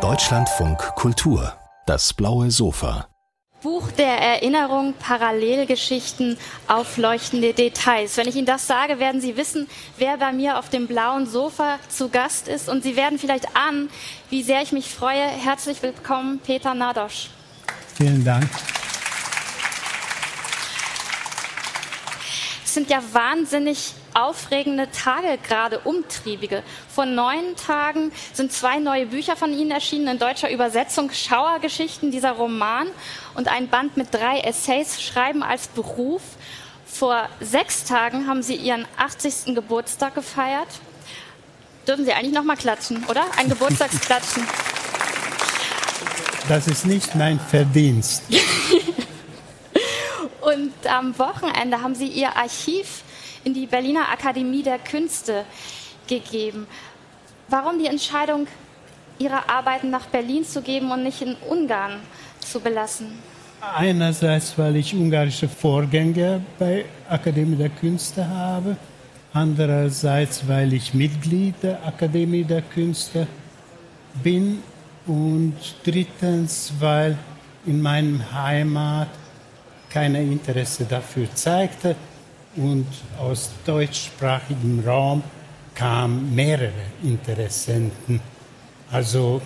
Deutschlandfunk Kultur, das blaue Sofa. Buch der Erinnerung, Parallelgeschichten, aufleuchtende Details. Wenn ich Ihnen das sage, werden Sie wissen, wer bei mir auf dem blauen Sofa zu Gast ist. Und Sie werden vielleicht ahnen, wie sehr ich mich freue. Herzlich willkommen, Peter Nadosch. Vielen Dank. Es sind ja wahnsinnig aufregende Tage, gerade umtriebige. Vor neun Tagen sind zwei neue Bücher von Ihnen erschienen in deutscher Übersetzung, Schauergeschichten, dieser Roman und ein Band mit drei Essays, Schreiben als Beruf. Vor sechs Tagen haben Sie Ihren 80. Geburtstag gefeiert. Dürfen Sie eigentlich noch mal klatschen, oder? Ein Geburtstagsklatschen. Das ist nicht mein Verdienst. und am Wochenende haben Sie Ihr Archiv in die Berliner Akademie der Künste gegeben. Warum die Entscheidung, Ihre Arbeiten nach Berlin zu geben und nicht in Ungarn zu belassen? Einerseits, weil ich ungarische Vorgänger bei Akademie der Künste habe. Andererseits, weil ich Mitglied der Akademie der Künste bin. Und drittens, weil in meinem Heimat kein Interesse dafür zeigte und aus deutschsprachigem Raum kamen mehrere Interessenten. Also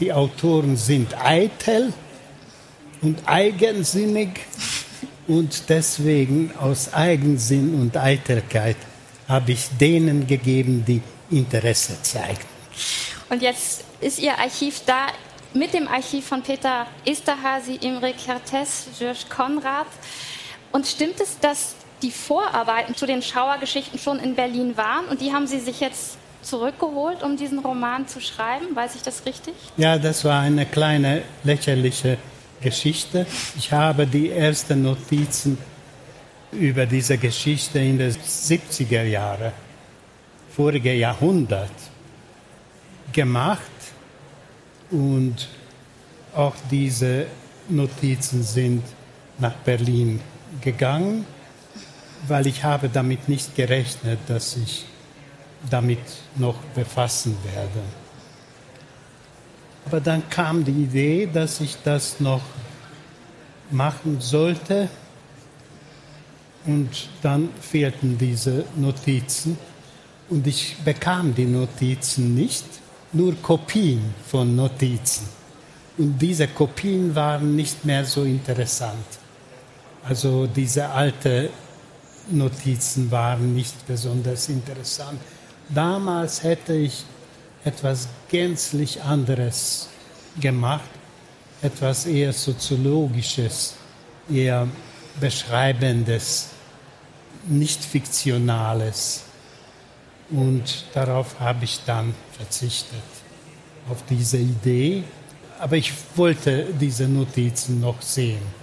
die Autoren sind eitel und eigensinnig und deswegen aus Eigensinn und Eitelkeit habe ich denen gegeben, die Interesse zeigten. Und jetzt ist Ihr Archiv da mit dem Archiv von Peter Esterhazy, Imre Kertész, Georges Konrad. Und stimmt es, dass die Vorarbeiten zu den Schauergeschichten schon in Berlin waren und die haben Sie sich jetzt zurückgeholt, um diesen Roman zu schreiben. Weiß ich das richtig? Ja, das war eine kleine lächerliche Geschichte. Ich habe die ersten Notizen über diese Geschichte in den 70er Jahren, vorige Jahrhundert, gemacht und auch diese Notizen sind nach Berlin gegangen weil ich habe damit nicht gerechnet, dass ich damit noch befassen werde. Aber dann kam die Idee, dass ich das noch machen sollte und dann fehlten diese Notizen und ich bekam die Notizen nicht, nur Kopien von Notizen. Und diese Kopien waren nicht mehr so interessant. Also diese alte Notizen waren nicht besonders interessant. Damals hätte ich etwas gänzlich anderes gemacht, etwas eher soziologisches, eher beschreibendes, nicht fiktionales. Und darauf habe ich dann verzichtet, auf diese Idee. Aber ich wollte diese Notizen noch sehen.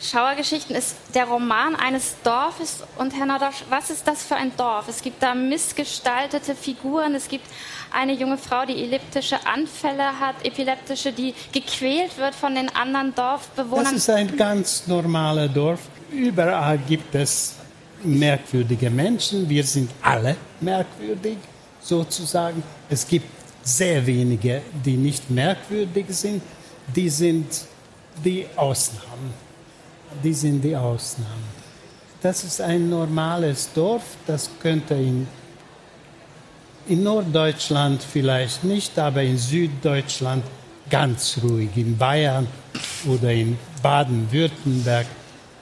Schauergeschichten ist der Roman eines Dorfes. Und Herr Nordosch, was ist das für ein Dorf? Es gibt da missgestaltete Figuren. Es gibt eine junge Frau, die elliptische Anfälle hat, epileptische, die gequält wird von den anderen Dorfbewohnern. Das ist ein ganz normales Dorf. Überall gibt es merkwürdige Menschen. Wir sind alle merkwürdig, sozusagen. Es gibt sehr wenige, die nicht merkwürdig sind. Die sind die Ausnahmen die sind die Ausnahmen. Das ist ein normales Dorf, das könnte in, in Norddeutschland vielleicht nicht, aber in Süddeutschland ganz ruhig, in Bayern oder in Baden-Württemberg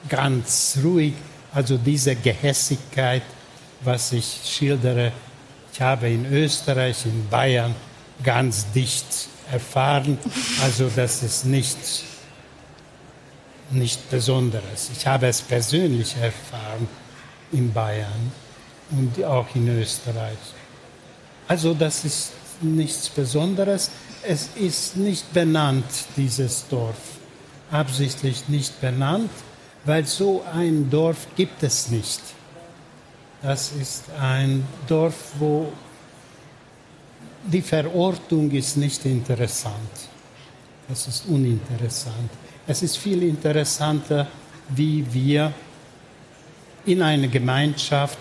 ganz ruhig. Also diese Gehässigkeit, was ich schildere, ich habe in Österreich, in Bayern ganz dicht erfahren. Also das ist nicht nicht Besonderes. Ich habe es persönlich erfahren in Bayern und auch in Österreich. Also das ist nichts Besonderes. Es ist nicht benannt, dieses Dorf. Absichtlich nicht benannt, weil so ein Dorf gibt es nicht. Das ist ein Dorf, wo die Verortung ist nicht interessant. Das ist uninteressant. Es ist viel interessanter, wie wir in einer Gemeinschaft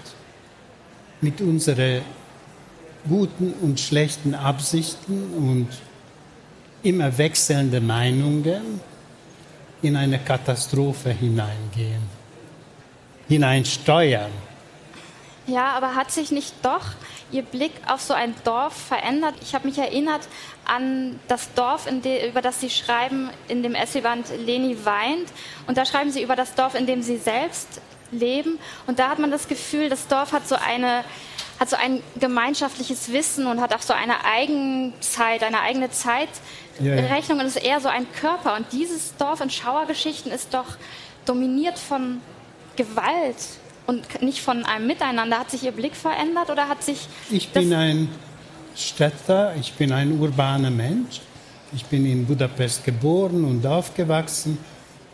mit unseren guten und schlechten Absichten und immer wechselnde Meinungen in eine Katastrophe hineingehen, hineinsteuern. Ja, aber hat sich nicht doch Ihr Blick auf so ein Dorf verändert? Ich habe mich erinnert an das Dorf, über das Sie schreiben in dem Essayband Leni weint. Und da schreiben Sie über das Dorf, in dem Sie selbst leben. Und da hat man das Gefühl, das Dorf hat so eine hat so ein gemeinschaftliches Wissen und hat auch so eine Eigenzeit, eine eigene Zeitrechnung ja. und ist eher so ein Körper. Und dieses Dorf in Schauergeschichten ist doch dominiert von Gewalt und nicht von einem Miteinander. Hat sich Ihr Blick verändert oder hat sich. Ich bin ein Städter, ich bin ein urbaner Mensch. Ich bin in Budapest geboren und aufgewachsen.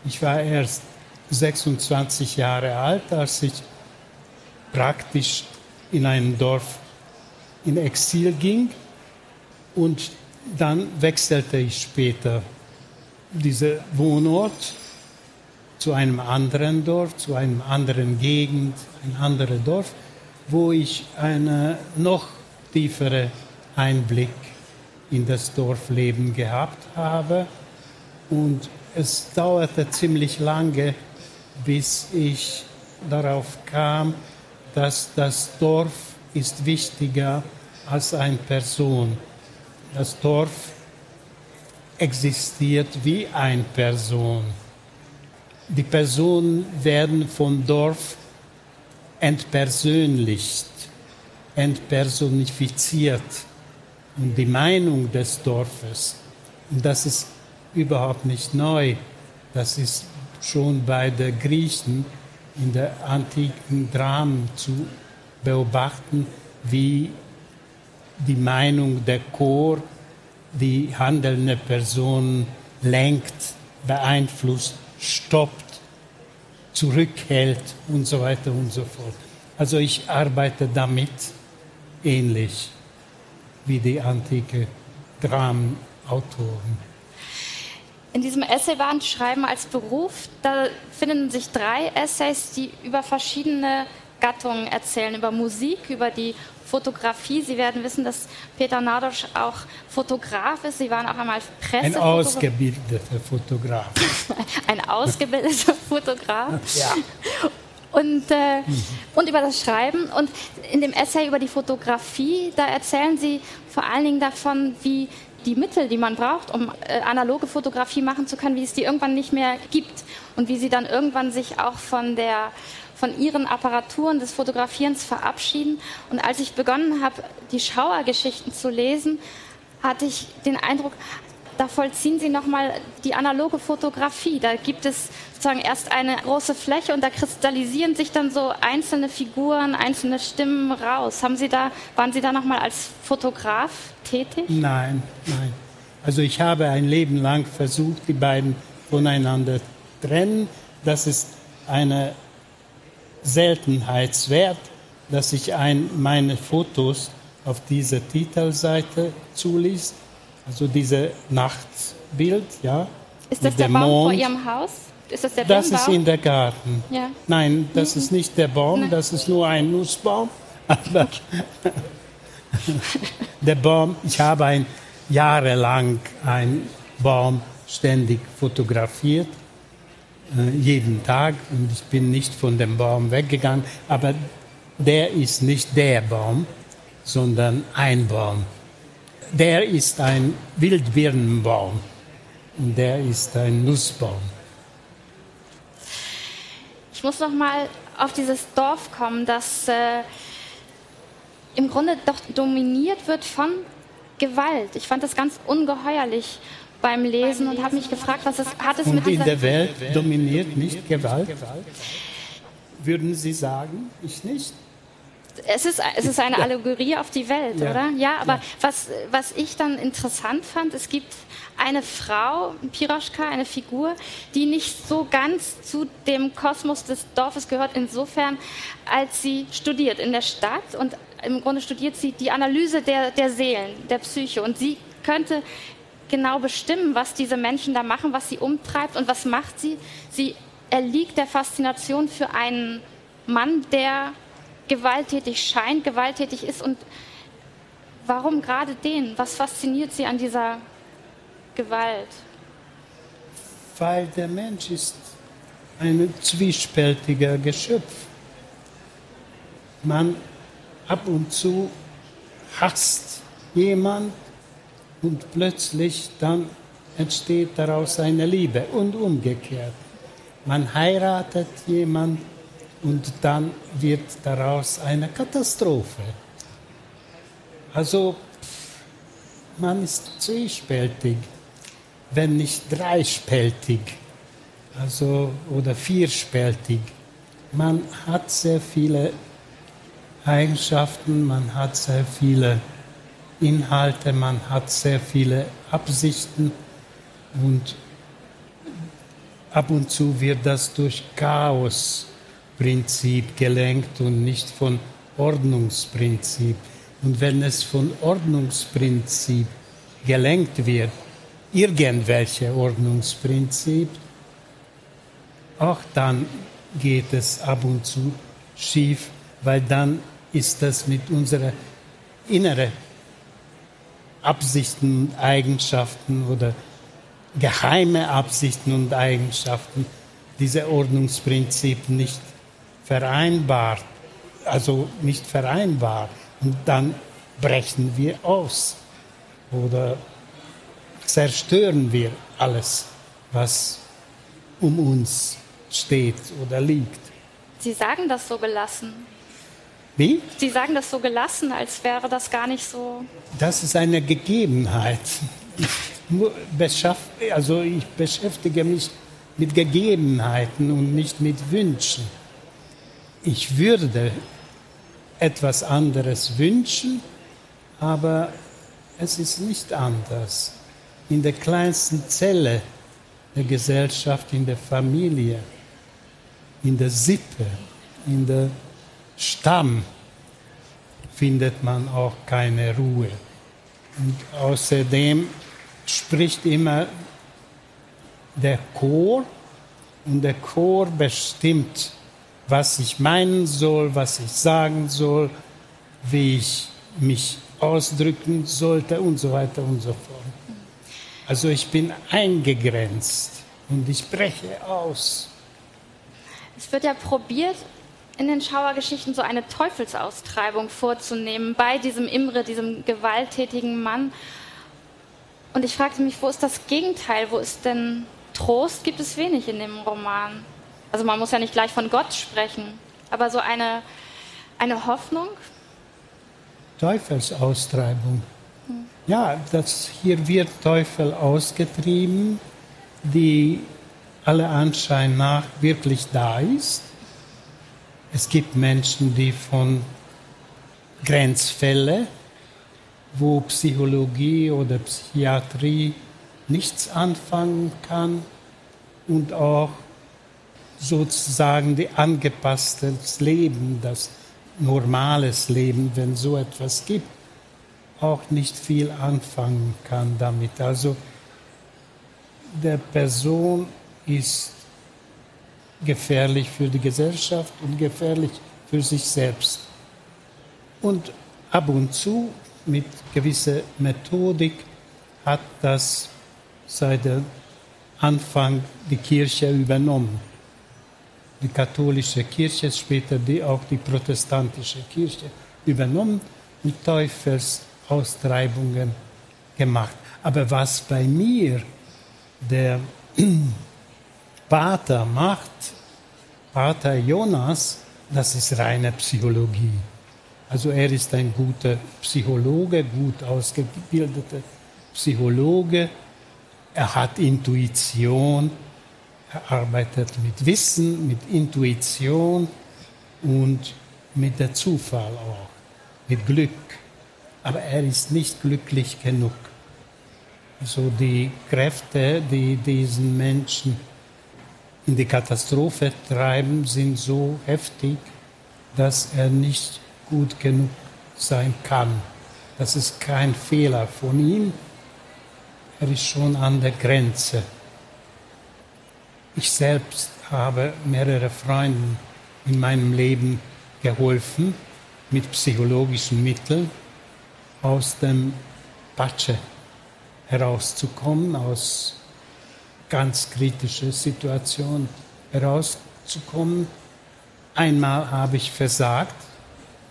Ich war erst 26 Jahre alt, als ich praktisch in einem Dorf in Exil ging und dann wechselte ich später diesen Wohnort zu einem anderen Dorf, zu einem anderen Gegend, ein anderes Dorf, wo ich einen noch tieferen Einblick in das Dorfleben gehabt habe. Und es dauerte ziemlich lange, bis ich darauf kam, dass das Dorf ist wichtiger als eine Person. Das Dorf existiert wie eine Person. Die Personen werden vom Dorf entpersönlicht, entpersonifiziert. Und die Meinung des Dorfes, und das ist überhaupt nicht neu, das ist schon bei den Griechen in der antiken Dramen zu beobachten, wie die Meinung der Chor die handelnde Person lenkt, beeinflusst, stoppt, zurückhält und so weiter und so fort. Also ich arbeite damit ähnlich wie die antike Dramenautoren. In diesem Essayband Schreiben als Beruf, da finden sich drei Essays, die über verschiedene Gattungen erzählen, über Musik, über die Fotografie. Sie werden wissen, dass Peter Nadosch auch Fotograf ist. Sie waren auch einmal Presse. Ein ausgebildeter Fotograf. Ein ausgebildeter Fotograf. Ja. Und, äh, mhm. und über das Schreiben. Und in dem Essay über die Fotografie, da erzählen Sie vor allen Dingen davon, wie die Mittel, die man braucht, um äh, analoge Fotografie machen zu können, wie es die irgendwann nicht mehr gibt und wie sie dann irgendwann sich auch von der von ihren Apparaturen des Fotografierens verabschieden. Und als ich begonnen habe, die Schauergeschichten zu lesen, hatte ich den Eindruck, da vollziehen sie nochmal die analoge Fotografie. Da gibt es sozusagen erst eine große Fläche und da kristallisieren sich dann so einzelne Figuren, einzelne Stimmen raus. Haben Sie da, waren Sie da nochmal als Fotograf tätig? Nein, nein. Also ich habe ein Leben lang versucht, die beiden voneinander zu trennen. Das ist eine Seltenheitswert, dass ich ein, meine Fotos auf dieser Titelseite zuließ. Also diese Nachtbild, ja. Ist das der Baum Mond. vor Ihrem Haus? Ist das der Das ist in der Garten. Ja. Nein, das mhm. ist nicht der Baum, Nein. das ist nur ein Nussbaum. Aber der Baum, ich habe ein, jahrelang einen Baum ständig fotografiert, jeden Tag, und ich bin nicht von dem Baum weggegangen, aber der ist nicht der Baum, sondern ein Baum der ist ein Wildbirnenbaum und der ist ein Nussbaum. Ich muss noch mal auf dieses Dorf kommen, das äh, im Grunde doch dominiert wird von Gewalt. Ich fand das ganz ungeheuerlich beim Lesen und habe mich gefragt, was es hat es und mit in der Welt dominiert nicht Gewalt? Würden Sie sagen, ich nicht? es ist, es ist eine Allegorie auf die Welt, ja. oder? Ja, aber ja. Was, was ich dann interessant fand, es gibt eine Frau, Piroschka, eine Figur, die nicht so ganz zu dem Kosmos des Dorfes gehört, insofern, als sie studiert in der Stadt und im Grunde studiert sie die Analyse der, der Seelen, der Psyche und sie könnte genau bestimmen, was diese Menschen da machen, was sie umtreibt und was macht sie. Sie erliegt der Faszination für einen Mann, der gewalttätig scheint, gewalttätig ist und Warum gerade den? Was fasziniert Sie an dieser Gewalt? Weil der Mensch ist ein zwiespältiger Geschöpf. Man ab und zu hasst jemand und plötzlich dann entsteht daraus eine Liebe und umgekehrt. Man heiratet jemand und dann wird daraus eine Katastrophe. Also man ist zwiespältig, wenn nicht dreispältig, also oder vierspältig. Man hat sehr viele Eigenschaften, man hat sehr viele Inhalte, man hat sehr viele Absichten und ab und zu wird das durch Chaosprinzip gelenkt und nicht von Ordnungsprinzip. Und wenn es von Ordnungsprinzip gelenkt wird, irgendwelche Ordnungsprinzip, auch dann geht es ab und zu schief, weil dann ist das mit unserer inneren Absichten Eigenschaften oder geheime Absichten und Eigenschaften, diese Ordnungsprinzip nicht vereinbar, also nicht vereinbar. Und dann brechen wir aus oder zerstören wir alles, was um uns steht oder liegt. Sie sagen das so gelassen. Wie? Sie sagen das so gelassen, als wäre das gar nicht so. Das ist eine Gegebenheit. Ich, also ich beschäftige mich mit Gegebenheiten und nicht mit Wünschen. Ich würde etwas anderes wünschen, aber es ist nicht anders. In der kleinsten Zelle der Gesellschaft, in der Familie, in der Sippe, in der Stamm findet man auch keine Ruhe. Und außerdem spricht immer der Chor und der Chor bestimmt was ich meinen soll, was ich sagen soll, wie ich mich ausdrücken sollte und so weiter und so fort. Also ich bin eingegrenzt und ich breche aus. Es wird ja probiert, in den Schauergeschichten so eine Teufelsaustreibung vorzunehmen bei diesem Imre, diesem gewalttätigen Mann. Und ich fragte mich, wo ist das Gegenteil? Wo ist denn Trost? Gibt es wenig in dem Roman. Also man muss ja nicht gleich von Gott sprechen, aber so eine, eine Hoffnung. Teufelsaustreibung. Hm. Ja, das, hier wird Teufel ausgetrieben, die alle Anschein nach wirklich da ist. Es gibt Menschen, die von Grenzfälle, wo Psychologie oder Psychiatrie nichts anfangen kann und auch sozusagen die angepasstes Leben, das normales Leben, wenn so etwas gibt, auch nicht viel anfangen kann damit. Also der Person ist gefährlich für die Gesellschaft und gefährlich für sich selbst. Und ab und zu mit gewisser Methodik hat das seit dem Anfang die Kirche übernommen die katholische Kirche, später die, auch die protestantische Kirche übernommen und Teufelsaustreibungen gemacht. Aber was bei mir der Pater macht, Pater Jonas, das ist reine Psychologie. Also er ist ein guter Psychologe, gut ausgebildeter Psychologe. Er hat Intuition, er arbeitet mit Wissen, mit Intuition und mit der Zufall auch, mit Glück. Aber er ist nicht glücklich genug. So die Kräfte, die diesen Menschen in die Katastrophe treiben, sind so heftig, dass er nicht gut genug sein kann. Das ist kein Fehler von ihm. Er ist schon an der Grenze. Ich selbst habe mehrere Freunden in meinem Leben geholfen mit psychologischen Mitteln. aus dem Patsche herauszukommen, aus ganz kritischen Situationen herauszukommen. Einmal habe ich versagt,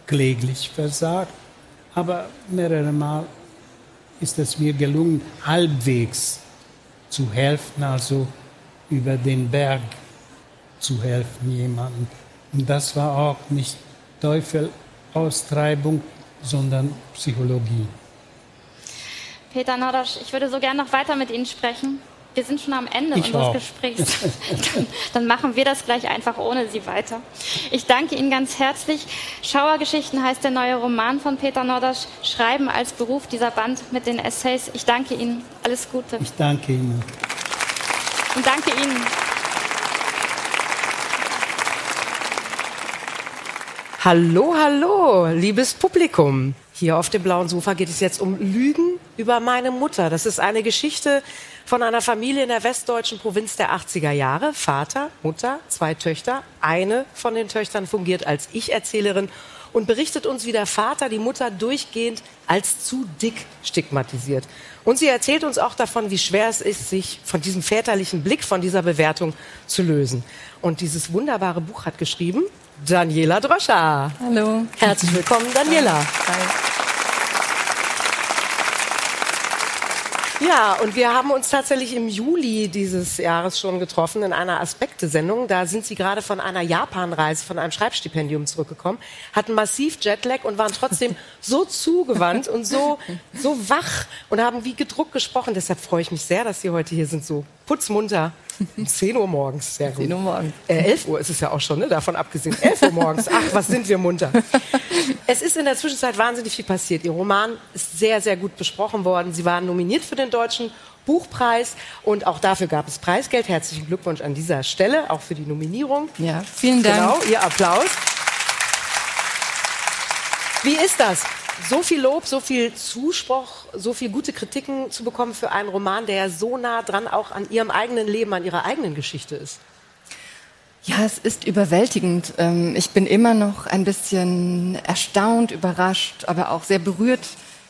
kläglich versagt, aber mehrere Mal ist es mir gelungen, halbwegs zu helfen, also über den Berg zu helfen jemandem. Und das war auch nicht Teufelaustreibung, sondern Psychologie. Peter Nordosch, ich würde so gerne noch weiter mit Ihnen sprechen. Wir sind schon am Ende Ich unseres auch. Gesprächs. Dann, dann machen wir das gleich einfach ohne Sie weiter. Ich danke Ihnen ganz herzlich. Schauergeschichten heißt der neue Roman von Peter Nordosch. Schreiben als Beruf dieser Band mit den Essays. Ich danke Ihnen. Alles Gute. Ich danke Ihnen. Und danke Ihnen. Hallo, hallo, liebes Publikum. Hier auf dem blauen Sofa geht es jetzt um Lügen über meine Mutter. Das ist eine Geschichte von einer Familie in der westdeutschen Provinz der 80er Jahre. Vater, Mutter, zwei Töchter. Eine von den Töchtern fungiert als Ich-Erzählerin und berichtet uns, wie der Vater die Mutter durchgehend als zu dick stigmatisiert. Und sie erzählt uns auch davon, wie schwer es ist, sich von diesem väterlichen Blick, von dieser Bewertung zu lösen. Und dieses wunderbare Buch hat geschrieben Daniela Droscher. Hallo. Herzlich willkommen, Daniela. Ja, und wir haben uns tatsächlich im Juli dieses Jahres schon getroffen in einer Aspekte-Sendung. Da sind Sie gerade von einer Japanreise, von einem Schreibstipendium zurückgekommen, hatten massiv Jetlag und waren trotzdem so zugewandt und so, so wach und haben wie gedruckt gesprochen. Deshalb freue ich mich sehr, dass Sie heute hier sind, so putzmunter. Um 10 Uhr morgens, sehr gut. 10 Uhr morgens. Äh, 11 Uhr ist es ja auch schon, ne? davon abgesehen. 11 Uhr morgens. Ach, was sind wir munter. Es ist in der Zwischenzeit wahnsinnig viel passiert. Ihr Roman ist sehr, sehr gut besprochen worden. Sie waren nominiert für den Deutschen Buchpreis und auch dafür gab es Preisgeld. Herzlichen Glückwunsch an dieser Stelle, auch für die Nominierung. Ja, vielen Dank. Genau, Ihr Applaus. Wie ist das? So viel Lob, so viel Zuspruch, so viel gute Kritiken zu bekommen für einen Roman, der ja so nah dran auch an Ihrem eigenen Leben, an Ihrer eigenen Geschichte ist. Ja, es ist überwältigend. Ähm, Ich bin immer noch ein bisschen erstaunt, überrascht, aber auch sehr berührt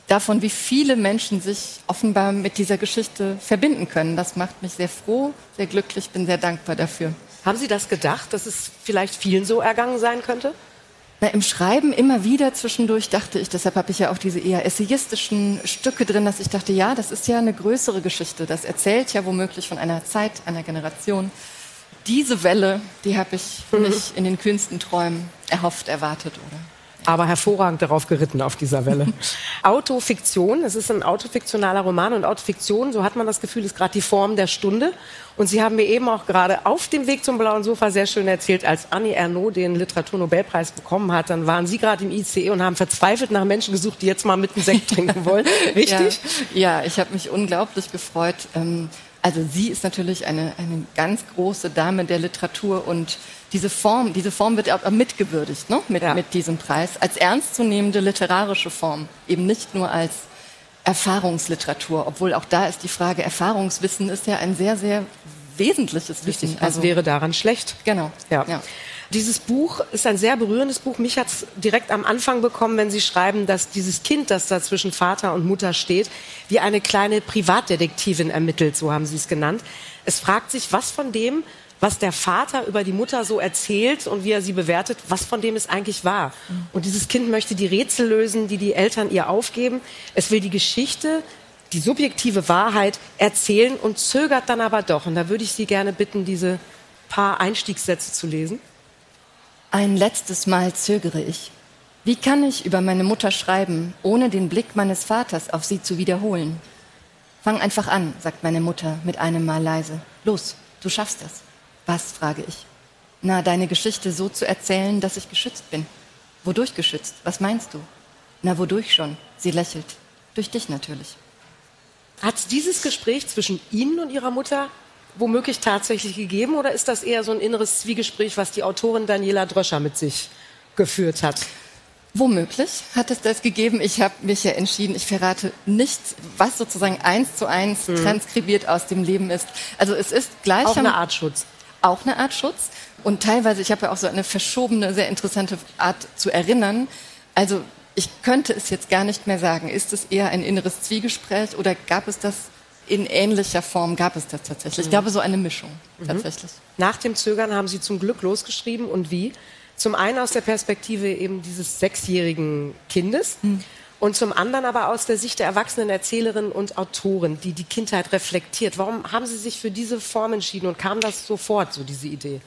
davon, wie viele Menschen sich offenbar mit dieser Geschichte verbinden können. Das macht mich sehr froh, sehr glücklich, bin sehr dankbar dafür. Haben Sie das gedacht, dass es vielleicht vielen so ergangen sein könnte? Na, Im Schreiben immer wieder zwischendurch dachte ich, deshalb habe ich ja auch diese eher essayistischen Stücke drin, dass ich dachte, ja, das ist ja eine größere Geschichte. Das erzählt ja womöglich von einer Zeit, einer Generation. Diese Welle, die habe ich nicht in den kühnsten Träumen erhofft, erwartet oder. Aber hervorragend darauf geritten auf dieser Welle. Autofiktion, es ist ein autofiktionaler Roman und Autofiktion, so hat man das Gefühl, ist gerade die Form der Stunde. Und Sie haben mir eben auch gerade auf dem Weg zum blauen Sofa sehr schön erzählt, als Annie Ernaux den Literaturnobelpreis bekommen hat, dann waren Sie gerade im ICE und haben verzweifelt nach Menschen gesucht, die jetzt mal mit einem Sekt trinken wollen. Richtig? Ja, ja ich habe mich unglaublich gefreut. Ähm, also sie ist natürlich eine, eine ganz große Dame der Literatur und diese Form, diese Form wird mitgewürdigt ne? mit, Ja. mit diesem Preis als ernstzunehmende literarische Form, eben nicht nur als Erfahrungsliteratur, obwohl auch da ist die Frage, Erfahrungswissen ist ja ein sehr, sehr wesentliches Richtig, Wissen. als wäre daran schlecht. genau. Ja. ja. Dieses Buch ist ein sehr berührendes Buch. Mich hat es direkt am Anfang bekommen, wenn Sie schreiben, dass dieses Kind, das da zwischen Vater und Mutter steht, wie eine kleine Privatdetektivin ermittelt, so haben Sie es genannt. Es fragt sich, was von dem, was der Vater über die Mutter so erzählt und wie er sie bewertet, was von dem ist eigentlich wahr. Und dieses Kind möchte die Rätsel lösen, die die Eltern ihr aufgeben. Es will die Geschichte, die subjektive Wahrheit erzählen und zögert dann aber doch. Und da würde ich Sie gerne bitten, diese paar Einstiegssätze zu lesen. Ein letztes Mal zögere ich. Wie kann ich über meine Mutter schreiben, ohne den Blick meines Vaters auf sie zu wiederholen? Fang einfach an, sagt meine Mutter mit einem Mal leise. Los, du schaffst das. Was, frage ich. Na, deine Geschichte so zu erzählen, dass ich geschützt bin. Wodurch geschützt? Was meinst du? Na, wodurch schon? Sie lächelt. Durch dich natürlich. Hat es dieses Gespräch zwischen Ihnen und Ihrer Mutter womöglich tatsächlich gegeben oder ist das eher so ein inneres Zwiegespräch, was die Autorin Daniela Dröscher mit sich geführt hat? Womöglich hat es das gegeben. Ich habe mich ja entschieden, ich verrate nicht, was sozusagen eins zu eins transkribiert aus dem Leben ist. Also es ist gleich Auch eine Art Schutz. Auch eine Art Schutz. Und teilweise, ich habe ja auch so eine verschobene, sehr interessante Art zu erinnern. Also ich könnte es jetzt gar nicht mehr sagen. Ist es eher ein inneres Zwiegespräch oder gab es das in ähnlicher Form? Gab es das tatsächlich? Ich mhm. glaube, so eine Mischung mhm. tatsächlich. Nach dem Zögern haben Sie zum Glück losgeschrieben und wie? Zum einen aus der Perspektive eben dieses sechsjährigen Kindes. Mhm. Und zum anderen aber aus der Sicht der erwachsenen Erzählerin und Autorin, die die Kindheit reflektiert. Warum haben Sie sich für diese Form entschieden und kam das sofort, so diese Idee?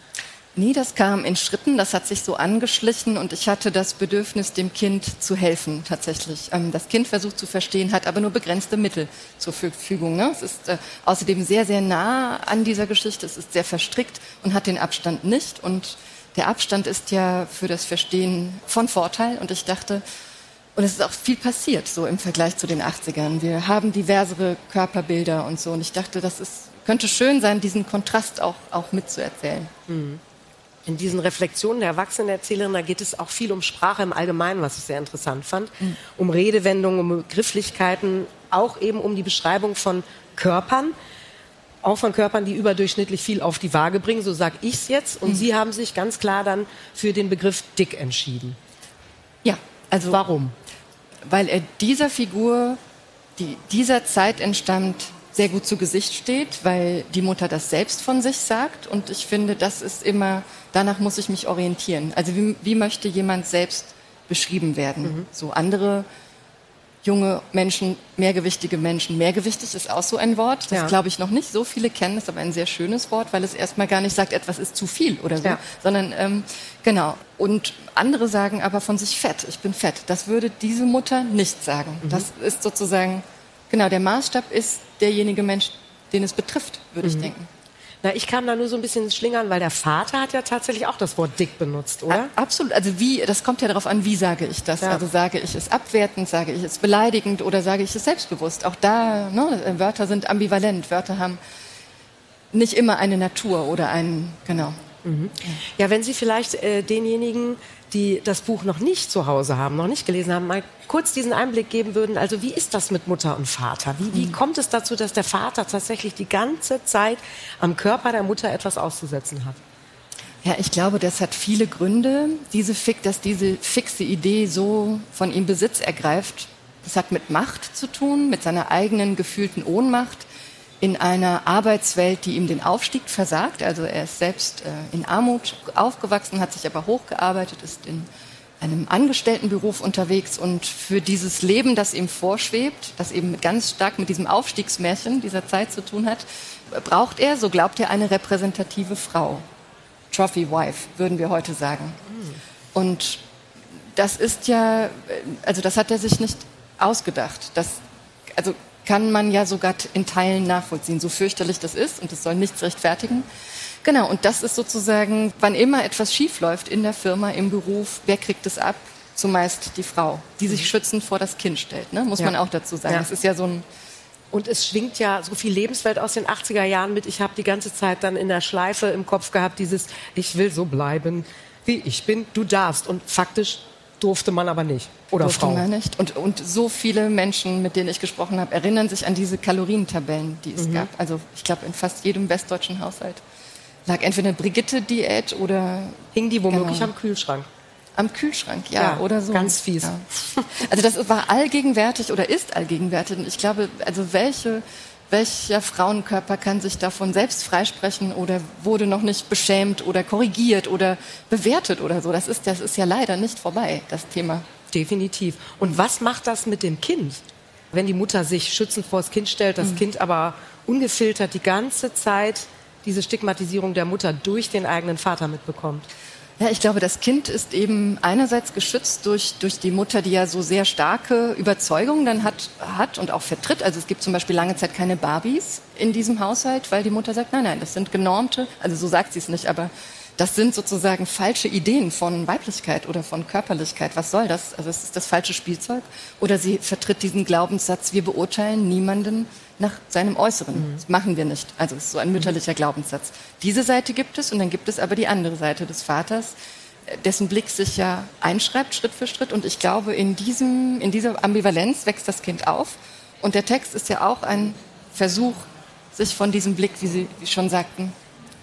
Nee, das kam in Schritten, das hat sich so angeschlichen und ich hatte das Bedürfnis, dem Kind zu helfen tatsächlich. Ähm, das Kind versucht zu verstehen, hat aber nur begrenzte Mittel zur Verfügung. Ne? Es ist äh, außerdem sehr, sehr nah an dieser Geschichte, es ist sehr verstrickt und hat den Abstand nicht. Und der Abstand ist ja für das Verstehen von Vorteil und ich dachte, und es ist auch viel passiert so im Vergleich zu den 80ern. Wir haben diversere Körperbilder und so und ich dachte, das ist, könnte schön sein, diesen Kontrast auch, auch mitzuerzählen. Mhm. In diesen Reflexionen der Erwachsenenerzählerin, da geht es auch viel um Sprache im Allgemeinen, was ich sehr interessant fand, mhm. um Redewendungen, um Begrifflichkeiten, auch eben um die Beschreibung von Körpern, auch von Körpern, die überdurchschnittlich viel auf die Waage bringen, so sage ich es jetzt. Und mhm. Sie haben sich ganz klar dann für den Begriff dick entschieden. Ja, also warum? Weil er dieser Figur, die dieser Zeit entstammt, sehr gut zu Gesicht steht, weil die Mutter das selbst von sich sagt. Und ich finde, das ist immer, danach muss ich mich orientieren. Also wie, wie möchte jemand selbst beschrieben werden? Mhm. So andere junge Menschen, mehrgewichtige Menschen. Mehrgewichtig ist auch so ein Wort, das ja. glaube ich noch nicht so viele kennen, ist aber ein sehr schönes Wort, weil es erstmal gar nicht sagt, etwas ist zu viel oder so, ja. sondern ähm, genau. Und andere sagen aber von sich fett, ich bin fett. Das würde diese Mutter nicht sagen. Mhm. Das ist sozusagen Genau, der Maßstab ist derjenige Mensch, den es betrifft, würde mhm. ich denken. Na, ich kam da nur so ein bisschen schlingern, weil der Vater hat ja tatsächlich auch das Wort dick benutzt, oder? A absolut. Also wie, das kommt ja darauf an, wie sage ich das. Ja. Also sage ich es abwertend, sage ich es beleidigend oder sage ich es selbstbewusst. Auch da, ne, Wörter sind ambivalent. Wörter haben nicht immer eine Natur oder einen, genau. Mhm. Ja, wenn Sie vielleicht äh, denjenigen die das Buch noch nicht zu Hause haben, noch nicht gelesen haben, mal kurz diesen Einblick geben würden. Also wie ist das mit Mutter und Vater? Wie, wie mhm. kommt es dazu, dass der Vater tatsächlich die ganze Zeit am Körper der Mutter etwas auszusetzen hat? Ja, ich glaube, das hat viele Gründe, diese Fix, dass diese fixe Idee so von ihm Besitz ergreift. Das hat mit Macht zu tun, mit seiner eigenen gefühlten Ohnmacht in einer Arbeitswelt, die ihm den Aufstieg versagt. Also er ist selbst äh, in Armut aufgewachsen, hat sich aber hochgearbeitet, ist in einem Angestelltenberuf unterwegs und für dieses Leben, das ihm vorschwebt, das eben ganz stark mit diesem Aufstiegsmärchen dieser Zeit zu tun hat, braucht er, so glaubt er, eine repräsentative Frau. Trophy Wife, würden wir heute sagen. Und das ist ja, also das hat er sich nicht ausgedacht. Das, also kann man ja sogar in Teilen nachvollziehen, so fürchterlich das ist und es soll nichts rechtfertigen. Genau, und das ist sozusagen, wann immer etwas schiefläuft in der Firma, im Beruf, wer kriegt es ab? Zumeist die Frau, die sich mhm. schützend vor das Kind stellt, ne? muss ja. man auch dazu sagen. Ja. Das ist ja so ein und es schwingt ja so viel Lebenswelt aus den 80er Jahren mit. Ich habe die ganze Zeit dann in der Schleife im Kopf gehabt, dieses Ich will so bleiben, wie ich bin, du darfst. Und faktisch durfte man aber nicht. Oder durfte Frau. man nicht. Und, und so viele Menschen, mit denen ich gesprochen habe, erinnern sich an diese Kalorientabellen, die es mhm. gab. Also ich glaube, in fast jedem westdeutschen Haushalt lag entweder eine Brigitte-Diät oder... Hing die womöglich genau. am Kühlschrank. Am Kühlschrank, ja, ja, oder so. Ganz fies. Ja. Also das war allgegenwärtig oder ist allgegenwärtig. Und ich glaube, also welche welcher Frauenkörper kann sich davon selbst freisprechen oder wurde noch nicht beschämt oder korrigiert oder bewertet oder so. Das ist, das ist ja leider nicht vorbei, das Thema. Definitiv. Und was macht das mit dem Kind? Wenn die Mutter sich schützend vor das Kind stellt, das mhm. Kind aber ungefiltert die ganze Zeit diese Stigmatisierung der Mutter durch den eigenen Vater mitbekommt. Ja, ich glaube, das Kind ist eben einerseits geschützt durch, durch die Mutter, die ja so sehr starke Überzeugungen dann hat, hat und auch vertritt. Also es gibt zum Beispiel lange Zeit keine Barbies in diesem Haushalt, weil die Mutter sagt, nein, nein, das sind genormte, also so sagt sie es nicht, aber das sind sozusagen falsche Ideen von Weiblichkeit oder von Körperlichkeit. Was soll das? Also es ist das falsche Spielzeug. Oder sie vertritt diesen Glaubenssatz, wir beurteilen niemanden nach seinem Äußeren. Mhm. Das machen wir nicht. Also es ist so ein mütterlicher Glaubenssatz. Diese Seite gibt es und dann gibt es aber die andere Seite des Vaters, dessen Blick sich ja einschreibt Schritt für Schritt. Und ich glaube, in, diesem, in dieser Ambivalenz wächst das Kind auf. Und der Text ist ja auch ein Versuch, sich von diesem Blick, wie Sie schon sagten,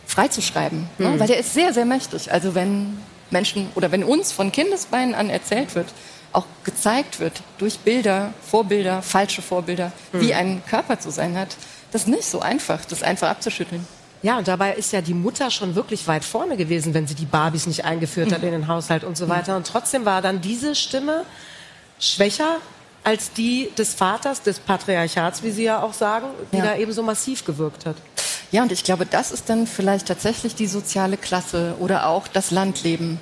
freizuschreiben. Ne? Mhm. Ne? Weil der ist sehr, sehr mächtig. Also wenn Menschen oder wenn uns von Kindesbeinen an erzählt wird, auch gezeigt wird durch Bilder, Vorbilder, falsche Vorbilder, Mhm. wie ein Körper zu sein hat. Das ist nicht so einfach, das einfach abzuschütteln. Ja, und dabei ist ja die Mutter schon wirklich weit vorne gewesen, wenn sie die Barbies nicht eingeführt hat in den Haushalt und so weiter. Und trotzdem war dann diese Stimme schwächer als die des Vaters, des Patriarchats, wie Sie ja auch sagen, die Ja. da eben so massiv gewirkt hat. Ja, und ich glaube, das ist dann vielleicht tatsächlich die soziale Klasse oder auch das Landleben.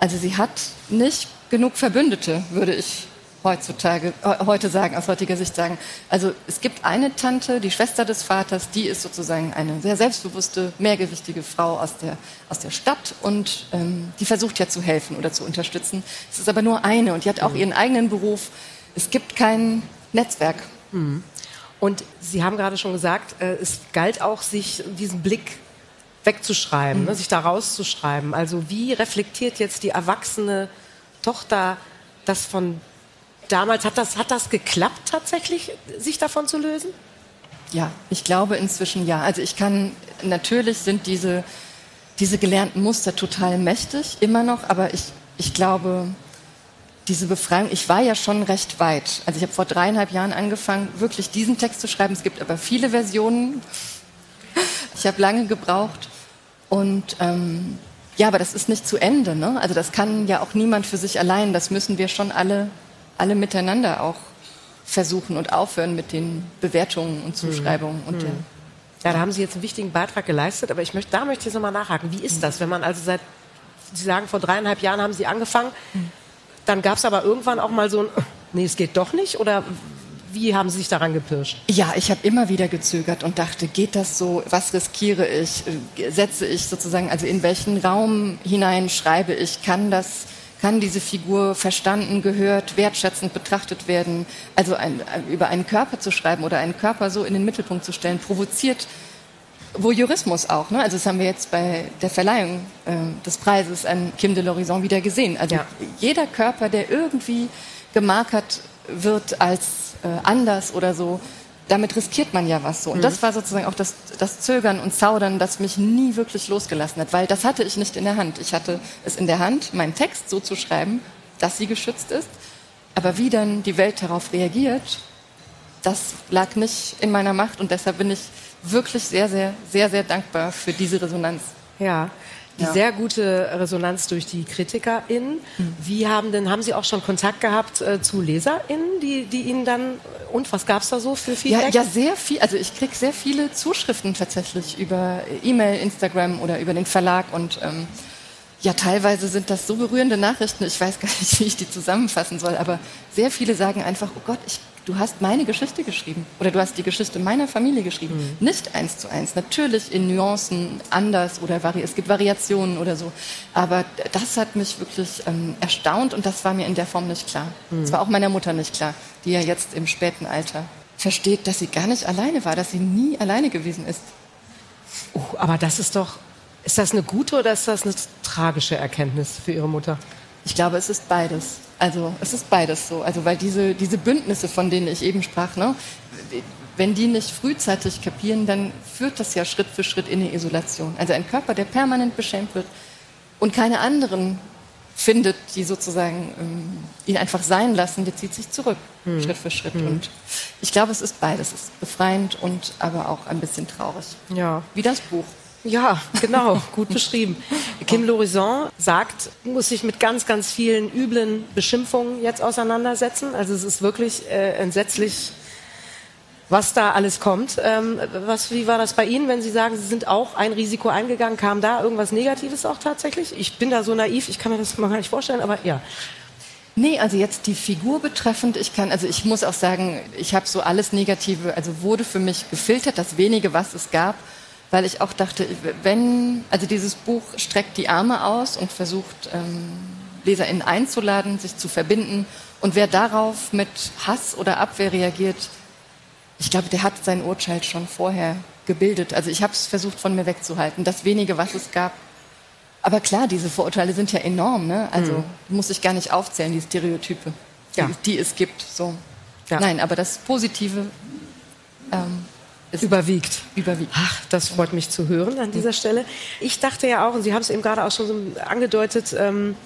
Also sie hat nicht genug Verbündete, würde ich heutzutage, äh, heute sagen, aus heutiger Sicht sagen. Also es gibt eine Tante, die Schwester des Vaters, die ist sozusagen eine sehr selbstbewusste, mehrgewichtige Frau aus der, aus der Stadt und ähm, die versucht ja zu helfen oder zu unterstützen. Es ist aber nur eine und die hat auch ihren eigenen Beruf. Es gibt kein Netzwerk. Und Sie haben gerade schon gesagt, äh, es galt auch, sich diesen Blick wegzuschreiben, ne, sich da rauszuschreiben. Also wie reflektiert jetzt die erwachsene Tochter das von damals? Hat das, hat das geklappt tatsächlich, sich davon zu lösen? Ja, ich glaube inzwischen ja. Also ich kann, natürlich sind diese, diese gelernten Muster total mächtig, immer noch, aber ich, ich glaube, diese Befreiung, ich war ja schon recht weit. Also ich habe vor dreieinhalb Jahren angefangen, wirklich diesen Text zu schreiben. Es gibt aber viele Versionen. Ich habe lange gebraucht. Und ähm, ja, aber das ist nicht zu Ende. Ne? Also das kann ja auch niemand für sich allein. Das müssen wir schon alle, alle miteinander auch versuchen und aufhören mit den Bewertungen und Zuschreibungen. Und der, Ja, da haben Sie jetzt einen wichtigen Beitrag geleistet, aber ich möchte, da möchte ich jetzt nochmal nachhaken. Wie ist das, wenn man also seit, Sie sagen, vor dreieinhalb Jahren haben Sie angefangen, dann gab es aber irgendwann auch mal so ein, nee, es geht doch nicht? Oder wie haben Sie sich daran gepirscht? Ja, ich habe immer wieder gezögert und dachte, geht das so? Was riskiere ich? Setze ich sozusagen, also in welchen Raum hinein schreibe ich? Kann das, kann diese Figur verstanden, gehört, wertschätzend betrachtet werden? Also ein- über einen Körper zu schreiben oder einen Körper so in den Mittelpunkt zu stellen, provoziert Voyeurismus auch. Ne? Also das haben wir jetzt bei der Verleihung äh, des Preises an Kim de l'Horizon wieder gesehen. Also Ja. jeder Körper, der irgendwie gemarkert wird als äh, anders oder so, damit riskiert man ja was so. Und das war sozusagen auch das, das Zögern und Zaudern, das mich nie wirklich losgelassen hat, weil das hatte ich nicht in der Hand. Ich hatte es in der Hand, meinen Text so zu schreiben, dass sie geschützt ist. Aber wie dann die Welt darauf reagiert, das lag nicht in meiner Macht und deshalb bin ich wirklich sehr, sehr, sehr, sehr dankbar für diese Resonanz. Ja. Die Ja. sehr gute Resonanz durch die KritikerInnen. Wie haben denn, haben Sie auch schon Kontakt gehabt äh, zu LeserInnen, die, die Ihnen dann, und was gab es da so für Ja, Feedback? ja, sehr viel. Also ich kriege sehr viele Zuschriften tatsächlich über E-Mail, Instagram oder über den Verlag und ähm, ja, teilweise sind das so berührende Nachrichten. Ich weiß gar nicht, wie ich die zusammenfassen soll, aber sehr viele sagen einfach: Oh Gott, ich, du hast meine Geschichte geschrieben oder du hast die Geschichte meiner Familie geschrieben. Nicht eins zu eins, natürlich in Nuancen anders oder vari es gibt Variationen oder so. Aber das hat mich wirklich ähm, erstaunt und das war mir in der Form nicht klar. Das war auch meiner Mutter nicht klar, die ja jetzt im späten Alter versteht, dass sie gar nicht alleine war, dass sie nie alleine gewesen ist. Oh, aber das ist doch, ist das eine gute oder ist das eine tragische Erkenntnis für Ihre Mutter? Ich glaube, es ist beides. Also es ist beides so. Also weil diese, diese Bündnisse, von denen ich eben sprach, ne, wenn die nicht frühzeitig kapieren, dann führt das ja Schritt für Schritt in eine Isolation. Also ein Körper, der permanent beschämt wird und keine anderen findet, die sozusagen ähm, ihn einfach sein lassen, der zieht sich zurück, Schritt für Schritt. Und ich glaube, es ist beides. Es ist befreiend und aber auch ein bisschen traurig. Ja. Wie das Buch. Ja, genau, gut beschrieben. Kim Lorison sagt, muss sich mit ganz, ganz vielen üblen Beschimpfungen jetzt auseinandersetzen. Also es ist wirklich äh, entsetzlich, was da alles kommt. Ähm, was, wie war das bei Ihnen, wenn Sie sagen, Sie sind auch ein Risiko eingegangen? Kam da irgendwas Negatives auch tatsächlich? Ich bin da so naiv, ich kann mir das mal gar nicht vorstellen, aber ja. Nee, also jetzt die Figur betreffend, ich kann, also ich muss auch sagen, ich habe so alles Negative, also wurde für mich gefiltert, das wenige, was es gab, weil ich auch dachte, wenn, also dieses Buch streckt die Arme aus und versucht, ähm, LeserInnen einzuladen, sich zu verbinden und wer darauf mit Hass oder Abwehr reagiert, ich glaube, der hat sein Urteil schon vorher gebildet. Also ich habe es versucht, von mir wegzuhalten, das wenige, was es gab. Aber klar, diese Vorurteile sind ja enorm. Ne? Also muss ich gar nicht aufzählen, die Stereotype, die, Ja. die es gibt. So. Ja. Nein, aber das Positive ähm, ist Überwiegt. überwiegt. Ach, das freut mich zu hören an dieser Stelle. Ich dachte ja auch, und Sie haben es eben gerade auch schon so angedeutet, ähm,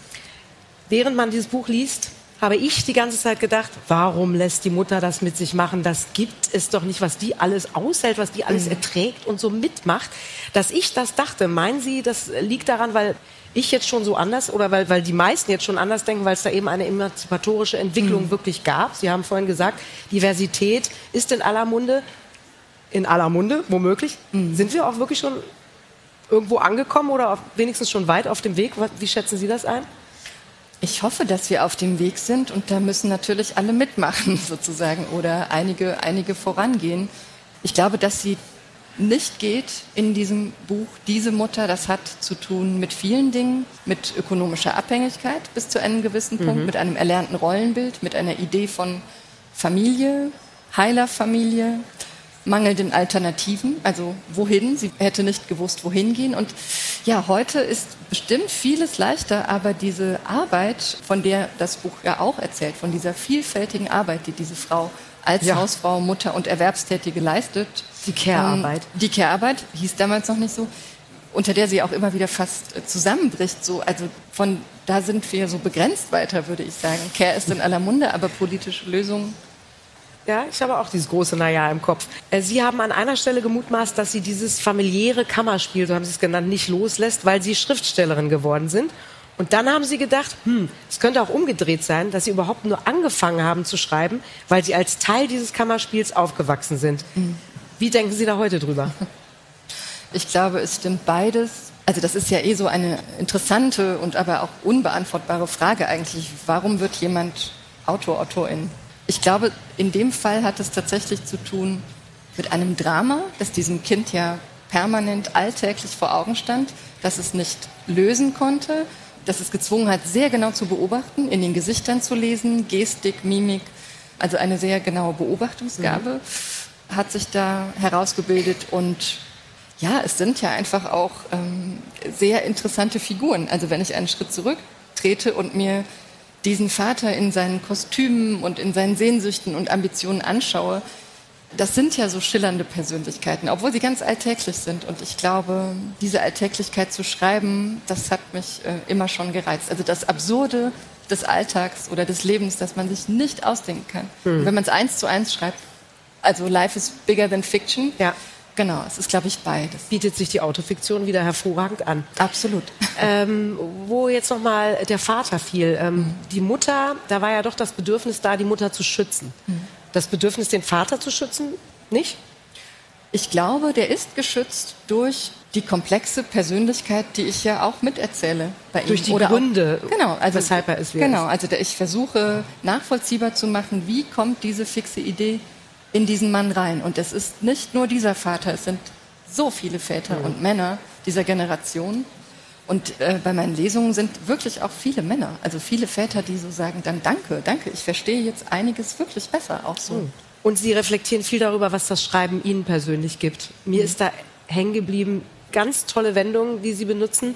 während man dieses Buch liest, habe ich die ganze Zeit gedacht, warum lässt die Mutter das mit sich machen? Das gibt es doch nicht, was die alles aushält, was die alles mhm. erträgt und so mitmacht. Dass ich das dachte, meinen Sie, das liegt daran, weil ich jetzt schon so anders oder weil, weil die meisten jetzt schon anders denken, weil es da eben eine emanzipatorische Entwicklung mhm. wirklich gab. Sie haben vorhin gesagt, Diversität ist in aller Munde. In aller Munde, womöglich. Mhm. Sind wir auch wirklich schon irgendwo angekommen oder wenigstens schon weit auf dem Weg? Wie schätzen Sie das ein? Ich hoffe, dass wir auf dem Weg sind und da müssen natürlich alle mitmachen sozusagen oder einige, einige vorangehen. Ich glaube, dass sie nicht geht in diesem Buch, diese Mutter, das hat zu tun mit vielen Dingen, mit ökonomischer Abhängigkeit bis zu einem gewissen Punkt, mhm. mit einem erlernten Rollenbild, mit einer Idee von Familie, heiler Familie, mangelnden Alternativen, also wohin. Sie hätte nicht gewusst, wohin gehen. Und ja, heute ist bestimmt vieles leichter, aber diese Arbeit, von der das Buch ja auch erzählt, von dieser vielfältigen Arbeit, die diese Frau als ja. Hausfrau, Mutter und Erwerbstätige leistet. Die Care-Arbeit. Ähm, die Care-Arbeit hieß damals noch nicht so, unter der sie auch immer wieder fast äh, zusammenbricht. So, also von da sind wir so begrenzt weiter, würde ich sagen. Care ist in aller Munde, aber politische Lösungen ja, ich habe auch dieses große Naja im Kopf. Äh, sie haben an einer Stelle gemutmaßt, dass Sie dieses familiäre Kammerspiel, so haben Sie es genannt, nicht loslässt, weil Sie Schriftstellerin geworden sind. Und dann haben Sie gedacht, hm, es könnte auch umgedreht sein, dass Sie überhaupt nur angefangen haben zu schreiben, weil Sie als Teil dieses Kammerspiels aufgewachsen sind. Mhm. Wie denken Sie da heute drüber? Ich glaube, es stimmt beides. Also das ist ja eh so eine interessante und aber auch unbeantwortbare Frage eigentlich. Warum wird jemand Autor, Autorin? Ich glaube, in dem Fall hat es tatsächlich zu tun mit einem Drama, das diesem Kind ja permanent alltäglich vor Augen stand, dass es nicht lösen konnte, dass es gezwungen hat, sehr genau zu beobachten, in den Gesichtern zu lesen, Gestik, Mimik, also eine sehr genaue Beobachtungsgabe mhm. hat sich da herausgebildet und ja, es sind ja einfach auch ähm, sehr interessante Figuren. Also wenn ich einen Schritt zurücktrete und mir diesen Vater in seinen Kostümen und in seinen Sehnsüchten und Ambitionen anschaue, das sind ja so schillernde Persönlichkeiten, obwohl sie ganz alltäglich sind. Und ich glaube, diese Alltäglichkeit zu schreiben, das hat mich äh, immer schon gereizt. Also das Absurde des Alltags oder des Lebens, das man sich nicht ausdenken kann. Hm. Wenn man es eins zu eins schreibt, also Life is bigger than fiction, ja. Genau, es ist, glaube ich, beides. Bietet sich die Autofiktion wieder hervorragend an. Absolut. Ähm, wo jetzt nochmal der Vater fiel. Ähm, mhm. Die Mutter, da war ja doch das Bedürfnis da, die Mutter zu schützen. Mhm. Das Bedürfnis, den Vater zu schützen, nicht? Ich glaube, der ist geschützt durch die komplexe Persönlichkeit, die ich ja auch miterzähle bei ihm. Durch die Oder Gründe, auch, genau, also, weshalb er es wird. Genau, also ich versuche nachvollziehbar zu machen, wie kommt diese fixe Idee in diesen Mann rein. Und es ist nicht nur dieser Vater, es sind so viele Väter mhm. und Männer dieser Generation. Und äh, bei meinen Lesungen sind wirklich auch viele Männer, also viele Väter, die so sagen, dann danke, danke, ich verstehe jetzt einiges wirklich besser, auch so. Mhm. Und Sie reflektieren viel darüber, was das Schreiben Ihnen persönlich gibt. Mir mhm. ist da hängen geblieben, ganz tolle Wendungen, die Sie benutzen,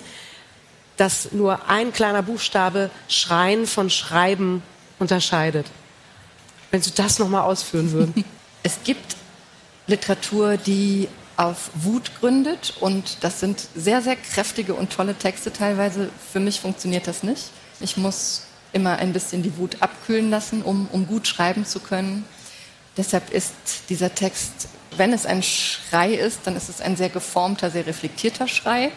dass nur ein kleiner Buchstabe Schreien von Schreiben unterscheidet. Wenn Sie das nochmal ausführen würden. Es gibt Literatur, die auf Wut gründet und das sind sehr, sehr kräftige und tolle Texte teilweise. Für mich funktioniert das nicht. Ich muss immer ein bisschen die Wut abkühlen lassen, um, um gut schreiben zu können. Deshalb ist dieser Text, wenn es ein Schrei ist, dann ist es ein sehr geformter, sehr reflektierter Schrei.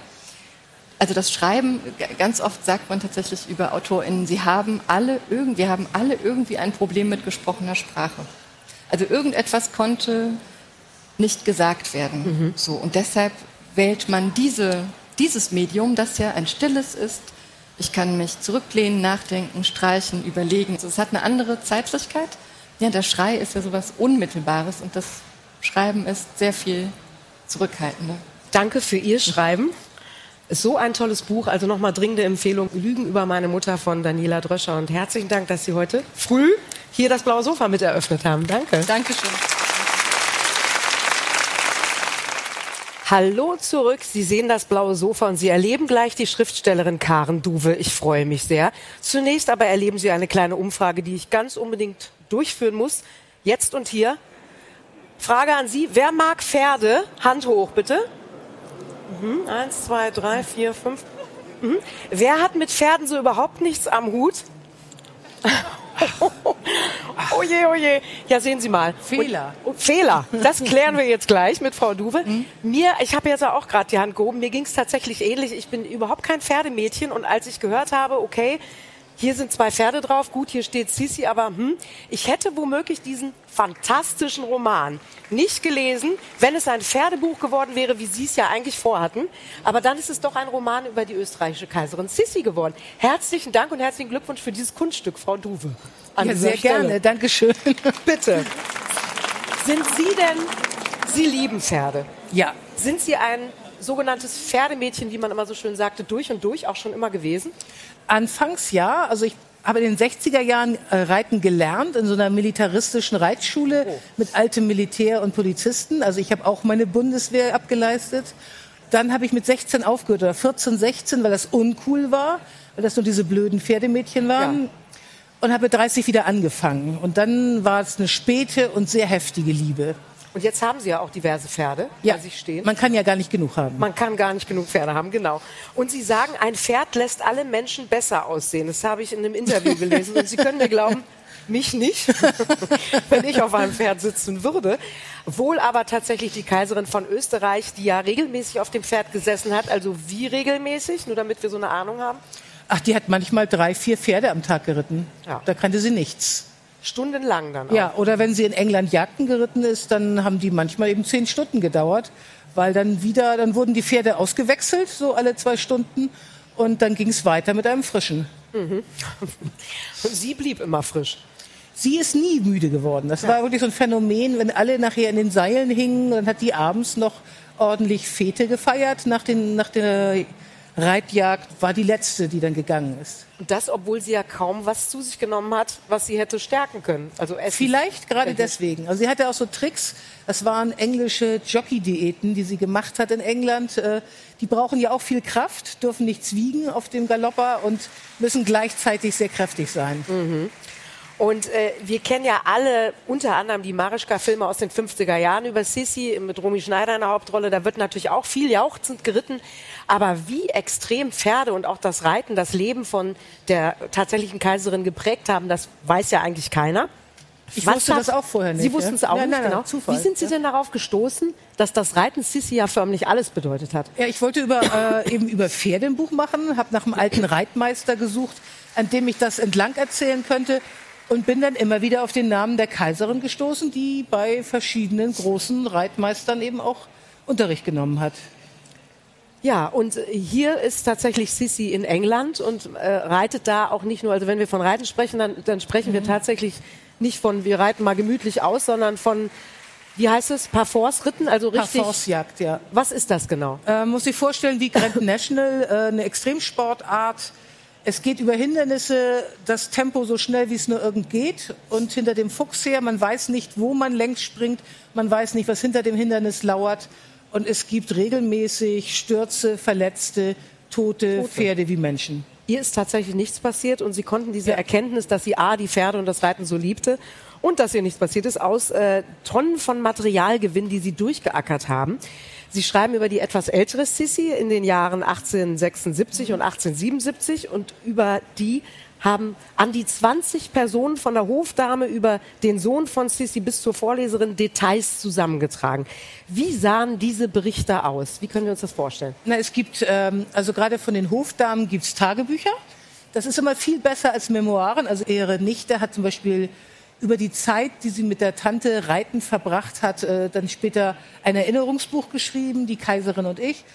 Also das Schreiben, ganz oft sagt man tatsächlich über AutorInnen, sie haben alle irgendwie, haben alle irgendwie ein Problem mit gesprochener Sprache. Also irgendetwas konnte nicht gesagt werden. Mhm. So, und deshalb wählt man diese, dieses Medium, das ja ein stilles ist. Ich kann mich zurücklehnen, nachdenken, streichen, überlegen. Also es hat eine andere Zeitlichkeit. Ja, der Schrei ist ja sowas Unmittelbares und das Schreiben ist sehr viel zurückhaltender. Danke für Ihr Schreiben. So ein tolles Buch, also nochmal dringende Empfehlung, Lügen über meine Mutter von Daniela Dröscher. Und herzlichen Dank, dass Sie heute früh hier das blaue Sofa mit eröffnet haben. Danke. Dankeschön. Hallo zurück. Sie sehen das blaue Sofa und Sie erleben gleich die Schriftstellerin Karen Duwe. Ich freue mich sehr. Zunächst aber erleben Sie eine kleine Umfrage, die ich ganz unbedingt durchführen muss. Jetzt und hier. Frage an Sie. Wer mag Pferde? Hand hoch, bitte. Mhm. Eins, zwei, drei, vier, fünf. Mhm. Wer hat mit Pferden so überhaupt nichts am Hut? Oh je, oh je. Ja, sehen Sie mal. Fehler. Und, und Fehler. Das klären wir jetzt gleich mit Frau Duwe. Mhm. Mir, ich habe jetzt auch gerade die Hand gehoben, mir ging es tatsächlich ähnlich. Ich bin überhaupt kein Pferdemädchen und als ich gehört habe, okay, hier sind zwei Pferde drauf, gut, hier steht Sissi, aber hm, ich hätte womöglich diesen fantastischen Roman nicht gelesen, wenn es ein Pferdebuch geworden wäre, wie Sie es ja eigentlich vorhatten. Aber dann ist es doch ein Roman über die österreichische Kaiserin Sissi geworden. Herzlichen Dank und herzlichen Glückwunsch für dieses Kunststück, Frau Duwe. ja, sehr Stelle. gerne, Dankeschön. Bitte. Sind Sie denn, Sie lieben Pferde? Ja. Sind Sie ein sogenanntes Pferdemädchen, wie man immer so schön sagte, durch und durch auch schon immer gewesen? Anfangs ja. Also ich habe in den 60er Jahren äh, Reiten gelernt in so einer militaristischen Reitschule oh. mit altem Militär und Polizisten. Also ich habe auch meine Bundeswehr abgeleistet. Dann habe ich mit 16 aufgehört oder 14, 16, weil das uncool war, weil das nur diese blöden Pferdemädchen waren. Ja. Und habe mit 30 wieder angefangen. Und dann war es eine späte und sehr heftige Liebe. Und jetzt haben Sie ja auch diverse Pferde ja. bei sich stehen. Man kann ja gar nicht genug haben. Man kann gar nicht genug Pferde haben, genau. Und Sie sagen, ein Pferd lässt alle Menschen besser aussehen. Das habe ich in einem Interview gelesen. Und Sie können mir glauben, mich nicht, wenn ich auf einem Pferd sitzen würde. Wohl aber tatsächlich die Kaiserin von Österreich, die ja regelmäßig auf dem Pferd gesessen hat. Also wie regelmäßig? Nur damit wir so eine Ahnung haben. Ach, die hat manchmal drei, vier Pferde am Tag geritten. Ja. Da kannte sie nichts. Stundenlang dann auch. Ja, oder wenn sie in England Jagden geritten ist, dann haben die manchmal eben zehn Stunden gedauert, weil dann wieder, dann wurden die Pferde ausgewechselt, so alle zwei Stunden, und dann ging es weiter mit einem frischen. Mhm. Und sie blieb immer frisch. Sie ist nie müde geworden. Das ja. war wirklich so ein Phänomen, wenn alle nachher in den Seilen hingen, dann hat die abends noch ordentlich Fete gefeiert nach, den, nach der Reitjagd war die letzte, die dann gegangen ist. Und das, obwohl sie ja kaum was zu sich genommen hat, was sie hätte stärken können. Also essen. Vielleicht gerade deswegen. Also sie hatte auch so Tricks. Das waren englische Jockey-Diäten, die sie gemacht hat in England. Äh, die brauchen ja auch viel Kraft, dürfen nichts wiegen auf dem Galopper und müssen gleichzeitig sehr kräftig sein. Mhm. Und äh, wir kennen ja alle unter anderem die Marischka-Filme aus den 50er Jahren über Sissi mit Romy Schneider in der Hauptrolle. Da wird natürlich auch viel jauchzend geritten. Aber wie extrem Pferde und auch das Reiten das Leben von der tatsächlichen Kaiserin geprägt haben, das weiß ja eigentlich keiner. Ich Was wusste das auch vorher nicht. Sie wussten es auch nein, nicht, nein, genau. Zufall, wie sind Sie ja. denn darauf gestoßen, dass das Reiten Sissi ja förmlich alles bedeutet hat? Ja, ich wollte über, äh, eben über Pferde ein Buch machen, habe nach einem alten Reitmeister gesucht, an dem ich das entlang erzählen könnte und bin dann immer wieder auf den Namen der Kaiserin gestoßen, die bei verschiedenen großen Reitmeistern eben auch Unterricht genommen hat. Ja, und hier ist tatsächlich Sissi in England und äh, reitet da auch nicht nur, also wenn wir von Reiten sprechen, dann, dann sprechen mhm. wir tatsächlich nicht von, wir reiten mal gemütlich aus, sondern von, wie heißt es, Parforce-Ritten, also richtig. Parforce-Jagd, ja. Was ist das genau? Äh, muss ich vorstellen, wie Grand National, äh, eine Extremsportart, es geht über Hindernisse, das Tempo so schnell wie es nur irgend geht und hinter dem Fuchs her, man weiß nicht, wo man längs springt, man weiß nicht, was hinter dem Hindernis lauert und es gibt regelmäßig Stürze, Verletzte, tote, tote. Pferde wie Menschen. Ihr ist tatsächlich nichts passiert und Sie konnten diese ja. Erkenntnis, dass sie A, die Pferde und das Reiten so liebte und dass ihr nichts passiert ist, aus äh, Tonnen von Materialgewinn, die Sie durchgeackert haben. Sie schreiben über die etwas ältere Sissi in den Jahren 1876 und 1877 und über die haben an die 20 Personen von der Hofdame über den Sohn von Sissi bis zur Vorleserin Details zusammengetragen. Wie sahen diese Berichte aus? Wie können wir uns das vorstellen? Na, es gibt, ähm, also gerade von den Hofdamen gibt es Tagebücher. Das ist immer viel besser als Memoiren. Also ihre Nichte hat zum Beispiel über die Zeit, die sie mit der Tante Reiten verbracht hat, äh, dann später ein Erinnerungsbuch geschrieben, die Kaiserin und ich.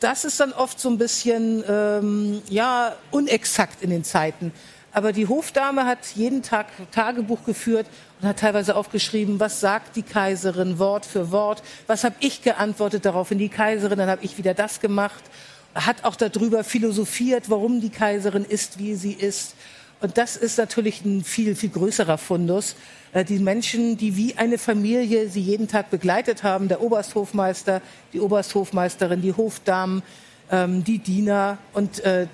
Das ist dann oft so ein bisschen ähm, ja unexakt in den Zeiten. Aber die Hofdame hat jeden Tag Tagebuch geführt und hat teilweise aufgeschrieben, was sagt die Kaiserin Wort für Wort, was habe ich geantwortet daraufhin die Kaiserin, dann habe ich wieder das gemacht, hat auch darüber philosophiert, warum die Kaiserin ist, wie sie ist. Und das ist natürlich ein viel, viel größerer Fundus. Äh, die Menschen, die wie eine Familie sie jeden Tag begleitet haben, der Obersthofmeister, die Obersthofmeisterin, die Hofdamen, ähm, die Diener. Und äh,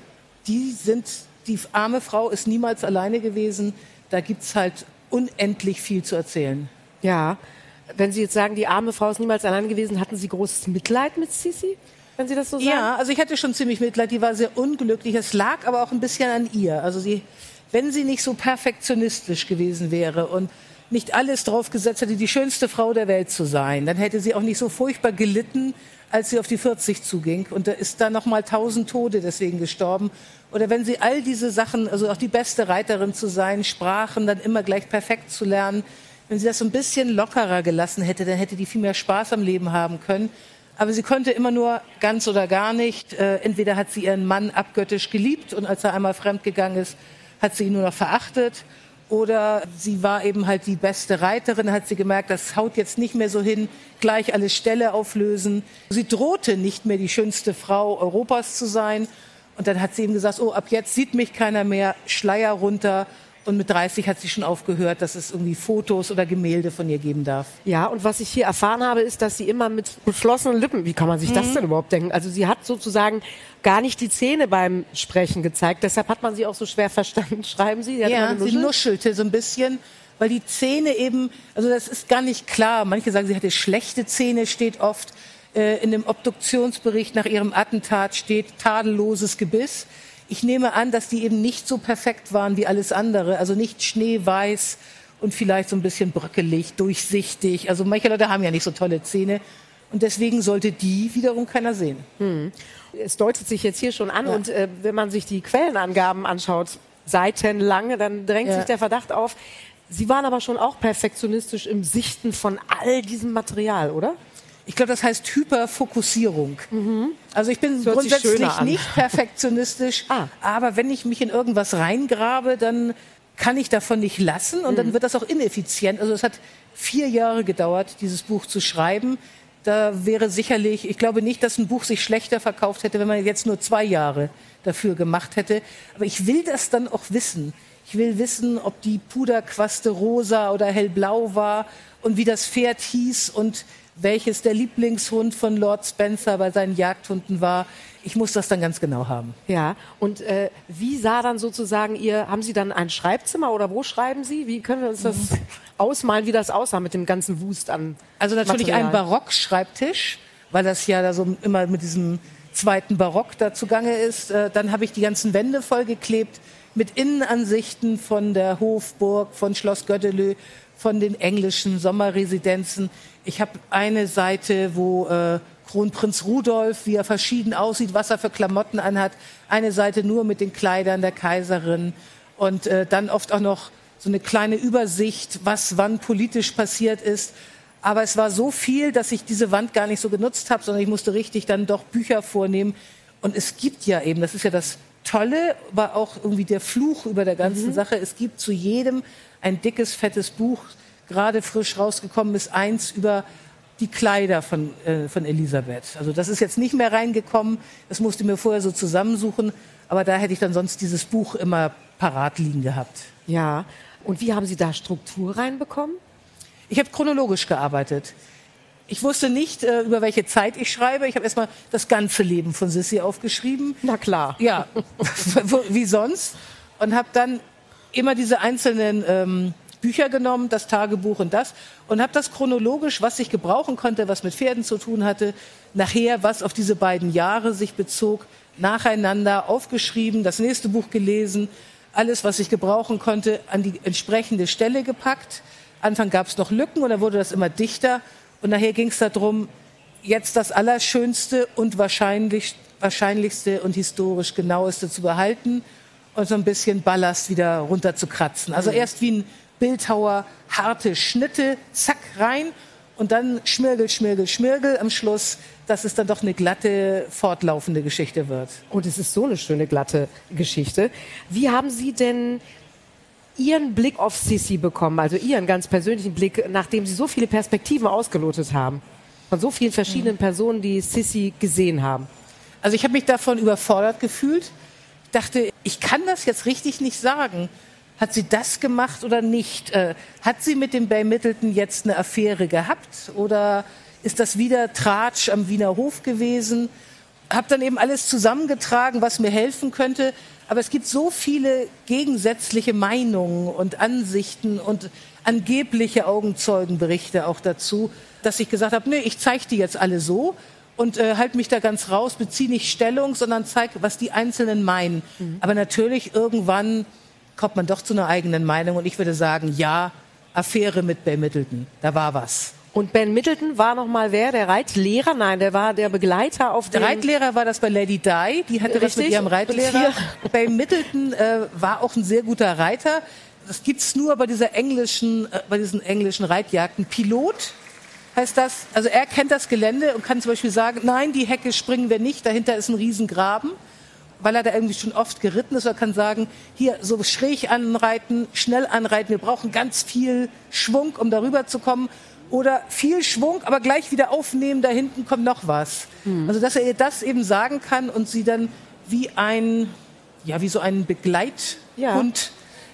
die sind, die arme Frau ist niemals alleine gewesen. Da gibt's halt unendlich viel zu erzählen. Ja, wenn Sie jetzt sagen, die arme Frau ist niemals alleine gewesen, hatten Sie großes Mitleid mit Sisi? Wenn Sie das so sagen? Ja, also ich hatte schon ziemlich Mitleid. Die war sehr unglücklich. Es lag aber auch ein bisschen an ihr. Also sie wenn sie nicht so perfektionistisch gewesen wäre und nicht alles drauf gesetzt hätte, die schönste Frau der Welt zu sein, dann hätte sie auch nicht so furchtbar gelitten, als sie auf die 40 zuging. Und da ist da noch mal tausend Tode deswegen gestorben. Oder wenn sie all diese Sachen, also auch die beste Reiterin zu sein, Sprachen dann immer gleich perfekt zu lernen, wenn sie das so ein bisschen lockerer gelassen hätte, dann hätte die viel mehr Spaß am Leben haben können. Aber sie konnte immer nur ganz oder gar nicht. Äh, entweder hat sie ihren Mann abgöttisch geliebt und als er einmal fremdgegangen ist, hat sie ihn nur noch verachtet. Oder sie war eben halt die beste Reiterin, hat sie gemerkt, das haut jetzt nicht mehr so hin, gleich alle Ställe auflösen. Sie drohte nicht mehr die schönste Frau Europas zu sein. Und dann hat sie ihm gesagt, oh, ab jetzt sieht mich keiner mehr, Schleier runter. Und mit 30 hat sie schon aufgehört, dass es irgendwie Fotos oder Gemälde von ihr geben darf. Ja, und was ich hier erfahren habe, ist, dass sie immer mit geschlossenen Lippen, wie kann man sich das Mhm. denn überhaupt denken? Also sie hat sozusagen gar nicht die Zähne beim Sprechen gezeigt. Deshalb hat man sie auch so schwer verstanden. Schreiben Sie? Sie Ja, sie nuschelte so ein bisschen, weil die Zähne eben, also das ist gar nicht klar. Manche sagen, sie hatte schlechte Zähne, steht oft. Äh, in dem Obduktionsbericht nach ihrem Attentat steht tadelloses Gebiss. Ich nehme an, dass die eben nicht so perfekt waren wie alles andere. Also nicht schneeweiß und vielleicht so ein bisschen bröckelig, durchsichtig. Also manche Leute haben ja nicht so tolle Zähne. Und deswegen sollte die wiederum keiner sehen. es deutet sich jetzt hier schon an und äh, wenn man sich die Quellenangaben anschaut, seitenlange, dann drängt Ja. sich der Verdacht auf. Sie waren aber schon auch perfektionistisch im Sichten von all diesem Material, oder? Ich glaube, das heißt Hyperfokussierung. Also ich bin grundsätzlich nicht perfektionistisch, Ah. aber wenn ich mich in irgendwas reingrabe, dann kann ich davon nicht lassen und Mhm. dann wird das auch ineffizient. Also es hat vier Jahre gedauert, dieses Buch zu schreiben. Da wäre sicherlich, ich glaube nicht, dass ein Buch sich schlechter verkauft hätte, wenn man jetzt nur zwei Jahre dafür gemacht hätte. Aber ich will das dann auch wissen. Ich will wissen, ob die Puderquaste rosa oder hellblau war und wie das Pferd hieß und welches der Lieblingshund von Lord Spencer bei seinen Jagdhunden war. Ich muss das dann ganz genau haben. Ja. Und äh, wie sah dann sozusagen Ihr, haben Sie dann ein Schreibzimmer oder wo schreiben Sie? Wie können wir uns das ausmalen, wie das aussah mit dem ganzen Wust an Also natürlich Material? ein Barockschreibtisch, weil das ja da so immer mit diesem zweiten Barock da zugange ist. Äh, Dann habe ich die ganzen Wände vollgeklebt mit Innenansichten von der Hofburg, von Schloss Göttelö, von den englischen Sommerresidenzen. Ich habe eine Seite, wo äh, Kronprinz Rudolf, wie er verschieden aussieht, was er für Klamotten anhat. Eine Seite nur mit den Kleidern der Kaiserin. Und äh, dann oft auch noch so eine kleine Übersicht, was wann politisch passiert ist. Aber es war so viel, dass ich diese Wand gar nicht so genutzt habe, sondern ich musste richtig dann doch Bücher vornehmen. Und es gibt ja eben, das ist ja das Tolle, aber auch irgendwie der Fluch über der ganzen Sache. Es gibt zu jedem ein dickes, fettes Buch, gerade frisch rausgekommen ist, eins über die Kleider von, äh, von Elisabeth. Also das ist jetzt nicht mehr reingekommen, das musste mir vorher so zusammensuchen, aber da hätte ich dann sonst dieses Buch immer parat liegen gehabt. Ja. Und wie haben Sie da Struktur reinbekommen? Ich habe chronologisch gearbeitet. Ich wusste nicht, äh, über welche Zeit ich schreibe. Ich habe erstmal das ganze Leben von Sissy aufgeschrieben. Na klar. Ja, wie sonst. Und habe dann immer diese einzelnen ähm, Bücher genommen, das Tagebuch und das, und habe das chronologisch, was ich gebrauchen konnte, was mit Pferden zu tun hatte, nachher, was auf diese beiden Jahre sich bezog, nacheinander aufgeschrieben, das nächste Buch gelesen, alles, was ich gebrauchen konnte, an die entsprechende Stelle gepackt. Anfang gab es noch Lücken und dann wurde das immer dichter. Und nachher ging es darum, jetzt das Allerschönste und wahrscheinlich, wahrscheinlichste und historisch genaueste zu behalten und so ein bisschen Ballast wieder runterzukratzen. Also erst wie ein Bildhauer harte Schnitte, zack, rein und dann Schmirgel, Schmirgel, Schmirgel am Schluss, dass es dann doch eine glatte, fortlaufende Geschichte wird. Und es ist so eine schöne, glatte Geschichte. Wie haben Sie denn Ihren Blick auf Sissi bekommen, also Ihren ganz persönlichen Blick, nachdem Sie so viele Perspektiven ausgelotet haben? Von so vielen verschiedenen Personen, die Sissi gesehen haben. Also ich habe mich davon überfordert gefühlt. Ich dachte, ich kann das jetzt richtig nicht sagen. Hat sie das gemacht oder nicht? Äh, hat sie mit dem Bay Middleton jetzt eine Affäre gehabt oder ist das wieder Tratsch am Wiener Hof gewesen? Hab dann eben alles zusammengetragen, was mir helfen könnte. Aber es gibt so viele gegensätzliche Meinungen und Ansichten und angebliche Augenzeugenberichte auch dazu, dass ich gesagt habe, nee, ich zeige die jetzt alle so und äh, halte mich da ganz raus, beziehe nicht Stellung, sondern zeige, was die Einzelnen meinen. Aber natürlich irgendwann kommt man doch zu einer eigenen Meinung. Und ich würde sagen, ja, Affäre mit Bay Middleton, da war was. Und Ben Middleton war noch mal wer? Der Reitlehrer? Nein, der war der Begleiter auf. Der Reitlehrer war das bei Lady Di. Die hatte Richtig. was mit ihrem Reitlehrer. Bay Middleton äh, war auch ein sehr guter Reiter. Das gibt's nur bei dieser englischen, äh, bei diesen englischen Reitjagden. Pilot heißt das. Also er kennt das Gelände und kann zum Beispiel sagen, nein, die Hecke springen wir nicht. Dahinter ist ein Riesengraben weil er da irgendwie schon oft geritten ist, oder kann sagen, hier so schräg anreiten, schnell anreiten, wir brauchen ganz viel Schwung, um darüber zu kommen. Oder viel Schwung, aber gleich wieder aufnehmen, da hinten kommt noch was. Mhm. Also dass er ihr das eben sagen kann und sie dann wie ein, ja, wie so ein Begleithund ja.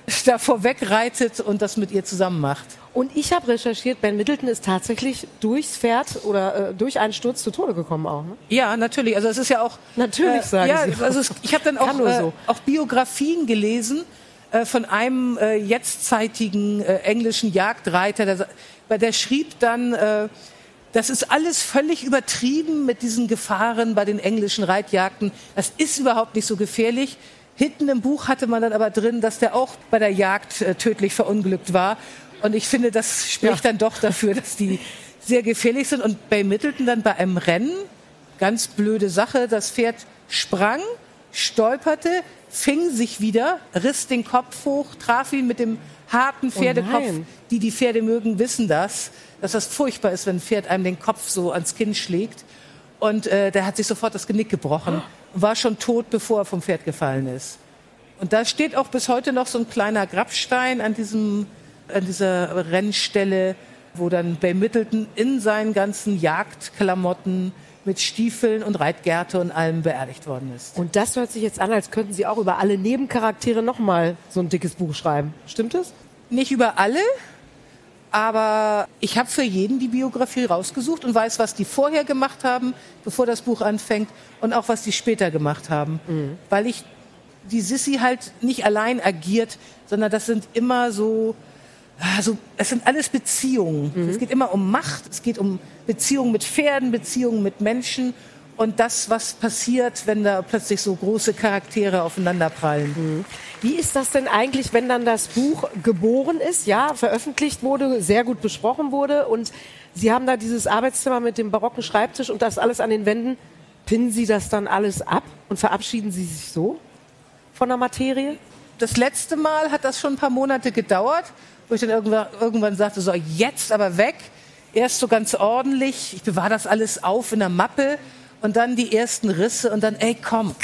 da vorweg reitet und das mit ihr zusammen macht. Und ich habe recherchiert, Ben Middleton ist tatsächlich durchs Pferd oder äh, durch einen Sturz zu Tode gekommen auch. Ne? Ja, natürlich. Also es ist ja auch natürlich äh, sagen ja, Sie. Also es, ich habe dann auch, äh, so. auch Biografien gelesen äh, von einem äh, jetztzeitigen äh, englischen Jagdreiter, der, der schrieb dann das ist alles völlig übertrieben mit diesen Gefahren bei den englischen Reitjagden. Das ist überhaupt nicht so gefährlich. Hinten im Buch hatte man dann aber drin, dass der auch bei der Jagd äh, tödlich verunglückt war. Und ich finde, das spricht ja. dann doch dafür, dass die sehr gefährlich sind. Und bei Middleton dann bei einem Rennen, ganz blöde Sache, das Pferd sprang, stolperte, fing sich wieder, riss den Kopf hoch, traf ihn mit dem harten oh Pferdekopf. Oh die die Pferde mögen, wissen das, dass das furchtbar ist, wenn ein Pferd einem den Kopf so ans Kinn schlägt. Und äh, der hat sich sofort das Genick gebrochen und war schon tot, bevor er vom Pferd gefallen ist. Und da steht auch bis heute noch so ein kleiner Grabstein an diesem an dieser Rennstelle, wo dann Bay Middleton in seinen ganzen Jagdklamotten mit Stiefeln und Reitgerte und allem beerdigt worden ist. Und das hört sich jetzt an, als könnten Sie auch über alle Nebencharaktere nochmal so ein dickes Buch schreiben. Stimmt das? Nicht über alle, aber ich habe für jeden die Biografie rausgesucht und weiß, was die vorher gemacht haben, bevor das Buch anfängt, und auch was die später gemacht haben. Mhm. Weil ich die Sissy halt nicht allein agiert, sondern das sind immer so also es sind alles Beziehungen. Mhm. Es geht immer um Macht, es geht um Beziehungen mit Pferden, Beziehungen mit Menschen und das, was passiert, wenn da plötzlich so große Charaktere aufeinanderprallen. Mhm. Wie ist das denn eigentlich, wenn dann das Buch geboren ist, ja, veröffentlicht wurde, sehr gut besprochen wurde und Sie haben da dieses Arbeitszimmer mit dem barocken Schreibtisch und das alles an den Wänden. Pinnen Sie das dann alles ab und verabschieden Sie sich so von der Materie? Das letzte Mal hat das schon ein paar Monate gedauert wo ich dann irgendwann, irgendwann sagte, so jetzt aber weg. Erst so ganz ordentlich, ich bewahre das alles auf in der Mappe und dann die ersten Risse und dann, ey komm,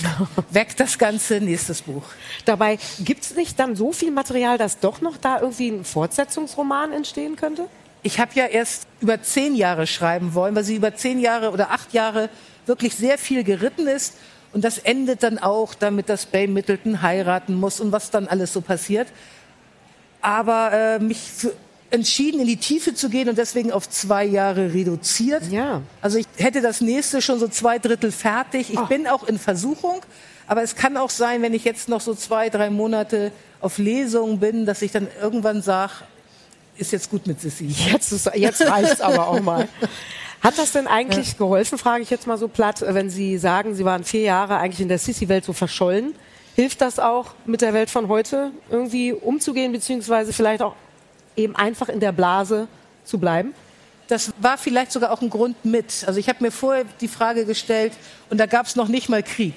weg das Ganze, nächstes Buch. Dabei gibt es nicht dann so viel Material, dass doch noch da irgendwie ein Fortsetzungsroman entstehen könnte? Ich habe ja erst über zehn Jahre schreiben wollen, weil sie über zehn Jahre oder acht Jahre wirklich sehr viel geritten ist. Und das endet dann auch damit, dass Bay Middleton heiraten muss und was dann alles so passiert aber äh, mich entschieden, in die Tiefe zu gehen und deswegen auf zwei Jahre reduziert. Ja. Also ich hätte das nächste schon so zwei Drittel fertig. Ich oh. bin auch in Versuchung, aber es kann auch sein, wenn ich jetzt noch so zwei, drei Monate auf Lesungen bin, dass ich dann irgendwann sage, ist jetzt gut mit Sissi. Jetzt, ist, jetzt reicht's aber auch mal. Hat das denn eigentlich ja. geholfen, frage ich jetzt mal so platt, wenn Sie sagen, Sie waren vier Jahre eigentlich in der Sissi-Welt so verschollen? Hilft das auch, mit der Welt von heute irgendwie umzugehen, beziehungsweise vielleicht auch eben einfach in der Blase zu bleiben? Das war vielleicht sogar auch ein Grund mit. Also ich habe mir vorher die Frage gestellt, und da gab es noch nicht mal Krieg.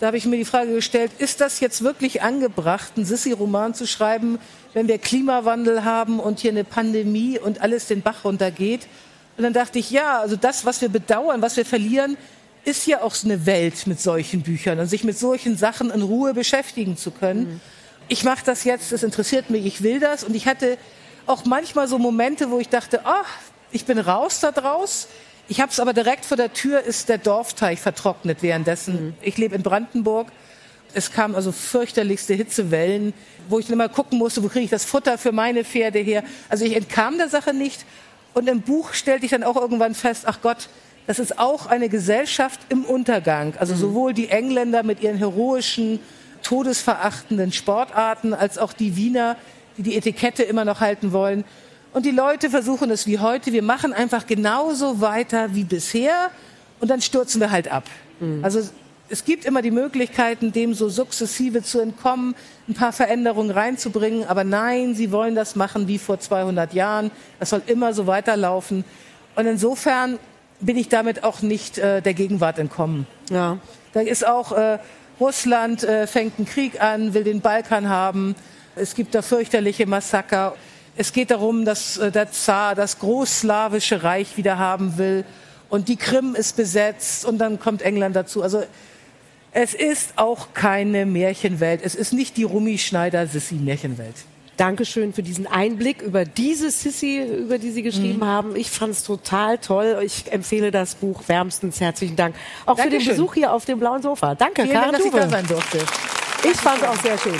Da habe ich mir die Frage gestellt, ist das jetzt wirklich angebracht, einen Sissi-Roman zu schreiben, wenn wir Klimawandel haben und hier eine Pandemie und alles den Bach runtergeht? Und dann dachte ich, ja, also das, was wir bedauern, was wir verlieren, ist ja auch so eine Welt mit solchen Büchern und sich mit solchen Sachen in Ruhe beschäftigen zu können. Mhm. Ich mache das jetzt, es interessiert mich, ich will das. Und ich hatte auch manchmal so Momente, wo ich dachte, oh, ich bin raus da draus. Ich habe es aber direkt vor der Tür, ist der Dorfteich vertrocknet währenddessen. Mhm. Ich lebe in Brandenburg. Es kamen also fürchterlichste Hitzewellen, wo ich dann immer gucken musste, wo kriege ich das Futter für meine Pferde her. Also ich entkam der Sache nicht. Und im Buch stellte ich dann auch irgendwann fest, ach Gott, das ist auch eine Gesellschaft im Untergang. Also mhm. sowohl die Engländer mit ihren heroischen, todesverachtenden Sportarten, als auch die Wiener, die die Etikette immer noch halten wollen. Und die Leute versuchen es wie heute. Wir machen einfach genauso weiter wie bisher und dann stürzen wir halt ab. Mhm. Also es gibt immer die Möglichkeiten, dem so sukzessive zu entkommen, ein paar Veränderungen reinzubringen. Aber nein, sie wollen das machen wie vor 200 Jahren. Das soll immer so weiterlaufen. Und insofern bin ich damit auch nicht äh, der Gegenwart entkommen. Ja. Da ist auch äh, Russland äh, fängt einen Krieg an, will den Balkan haben. Es gibt da fürchterliche Massaker. Es geht darum, dass äh, der Zar das großslawische Reich wieder haben will und die Krim ist besetzt und dann kommt England dazu. Also es ist auch keine Märchenwelt. Es ist nicht die Rumi Schneider Sissi Märchenwelt. Dankeschön für diesen Einblick über diese Sissy, über die Sie geschrieben mhm. haben. Ich fand es total toll. Ich empfehle das Buch wärmstens. Herzlichen Dank. Auch Dankeschön. für den Besuch hier auf dem blauen Sofa. Danke, Vielen Karin Dank, dass ich da sein durfte. Ich fand es auch sehr schön.